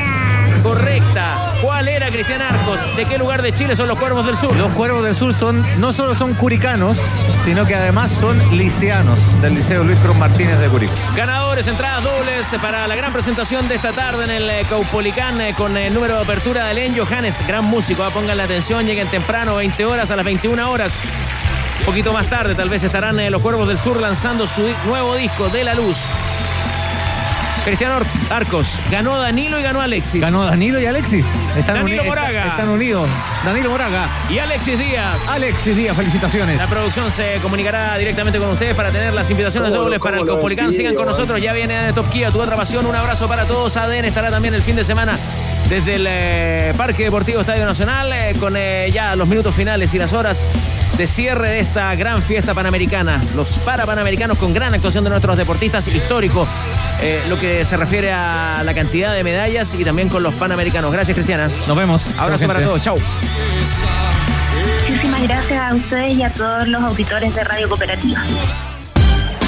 correcta. ¿Cuál era, Cristian Arcos? ¿De qué lugar de Chile son los Cuervos del Sur? Los Cuervos del Sur son no solo son curicanos, sino que además son liceanos del Liceo Luis Cruz Martínez de Curicó. Ganadores, entradas dobles para la gran presentación de esta tarde en el eh, Caupolicán eh, con el número de apertura de Len Johannes, gran músico. ah, Pongan la atención, lleguen temprano, 20 horas a las 21 horas. Un poquito más tarde, tal vez estarán eh, los Cuervos del Sur lanzando su nuevo disco, De la Luz. Cristiano Ar- Arcos, ganó Danilo y ganó Alexis. Ganó Danilo y Alexis. Están Danilo Moraga. Están unidos. Danilo Moraga. Y Alexis Díaz. Alexis Díaz, felicitaciones. La producción se comunicará directamente con ustedes para tener las invitaciones ¿Cómo lo- dobles para el Caupolicán. Sigan con nosotros, ya viene de Top Kia, tu otra pasión. Un abrazo para todos. ADN estará también el fin de semana desde el eh, Parque Deportivo Estadio Nacional eh, con eh, ya los minutos finales y las horas de cierre de esta gran fiesta panamericana. Los parapanamericanos con gran actuación de nuestros deportistas históricos, eh, lo que se refiere a la cantidad de medallas y también con los panamericanos. Gracias, Cristiana. Nos vemos. Abrazo para todos. Chau. Muchísimas gracias a ustedes y a todos los auditores de Radio Cooperativa.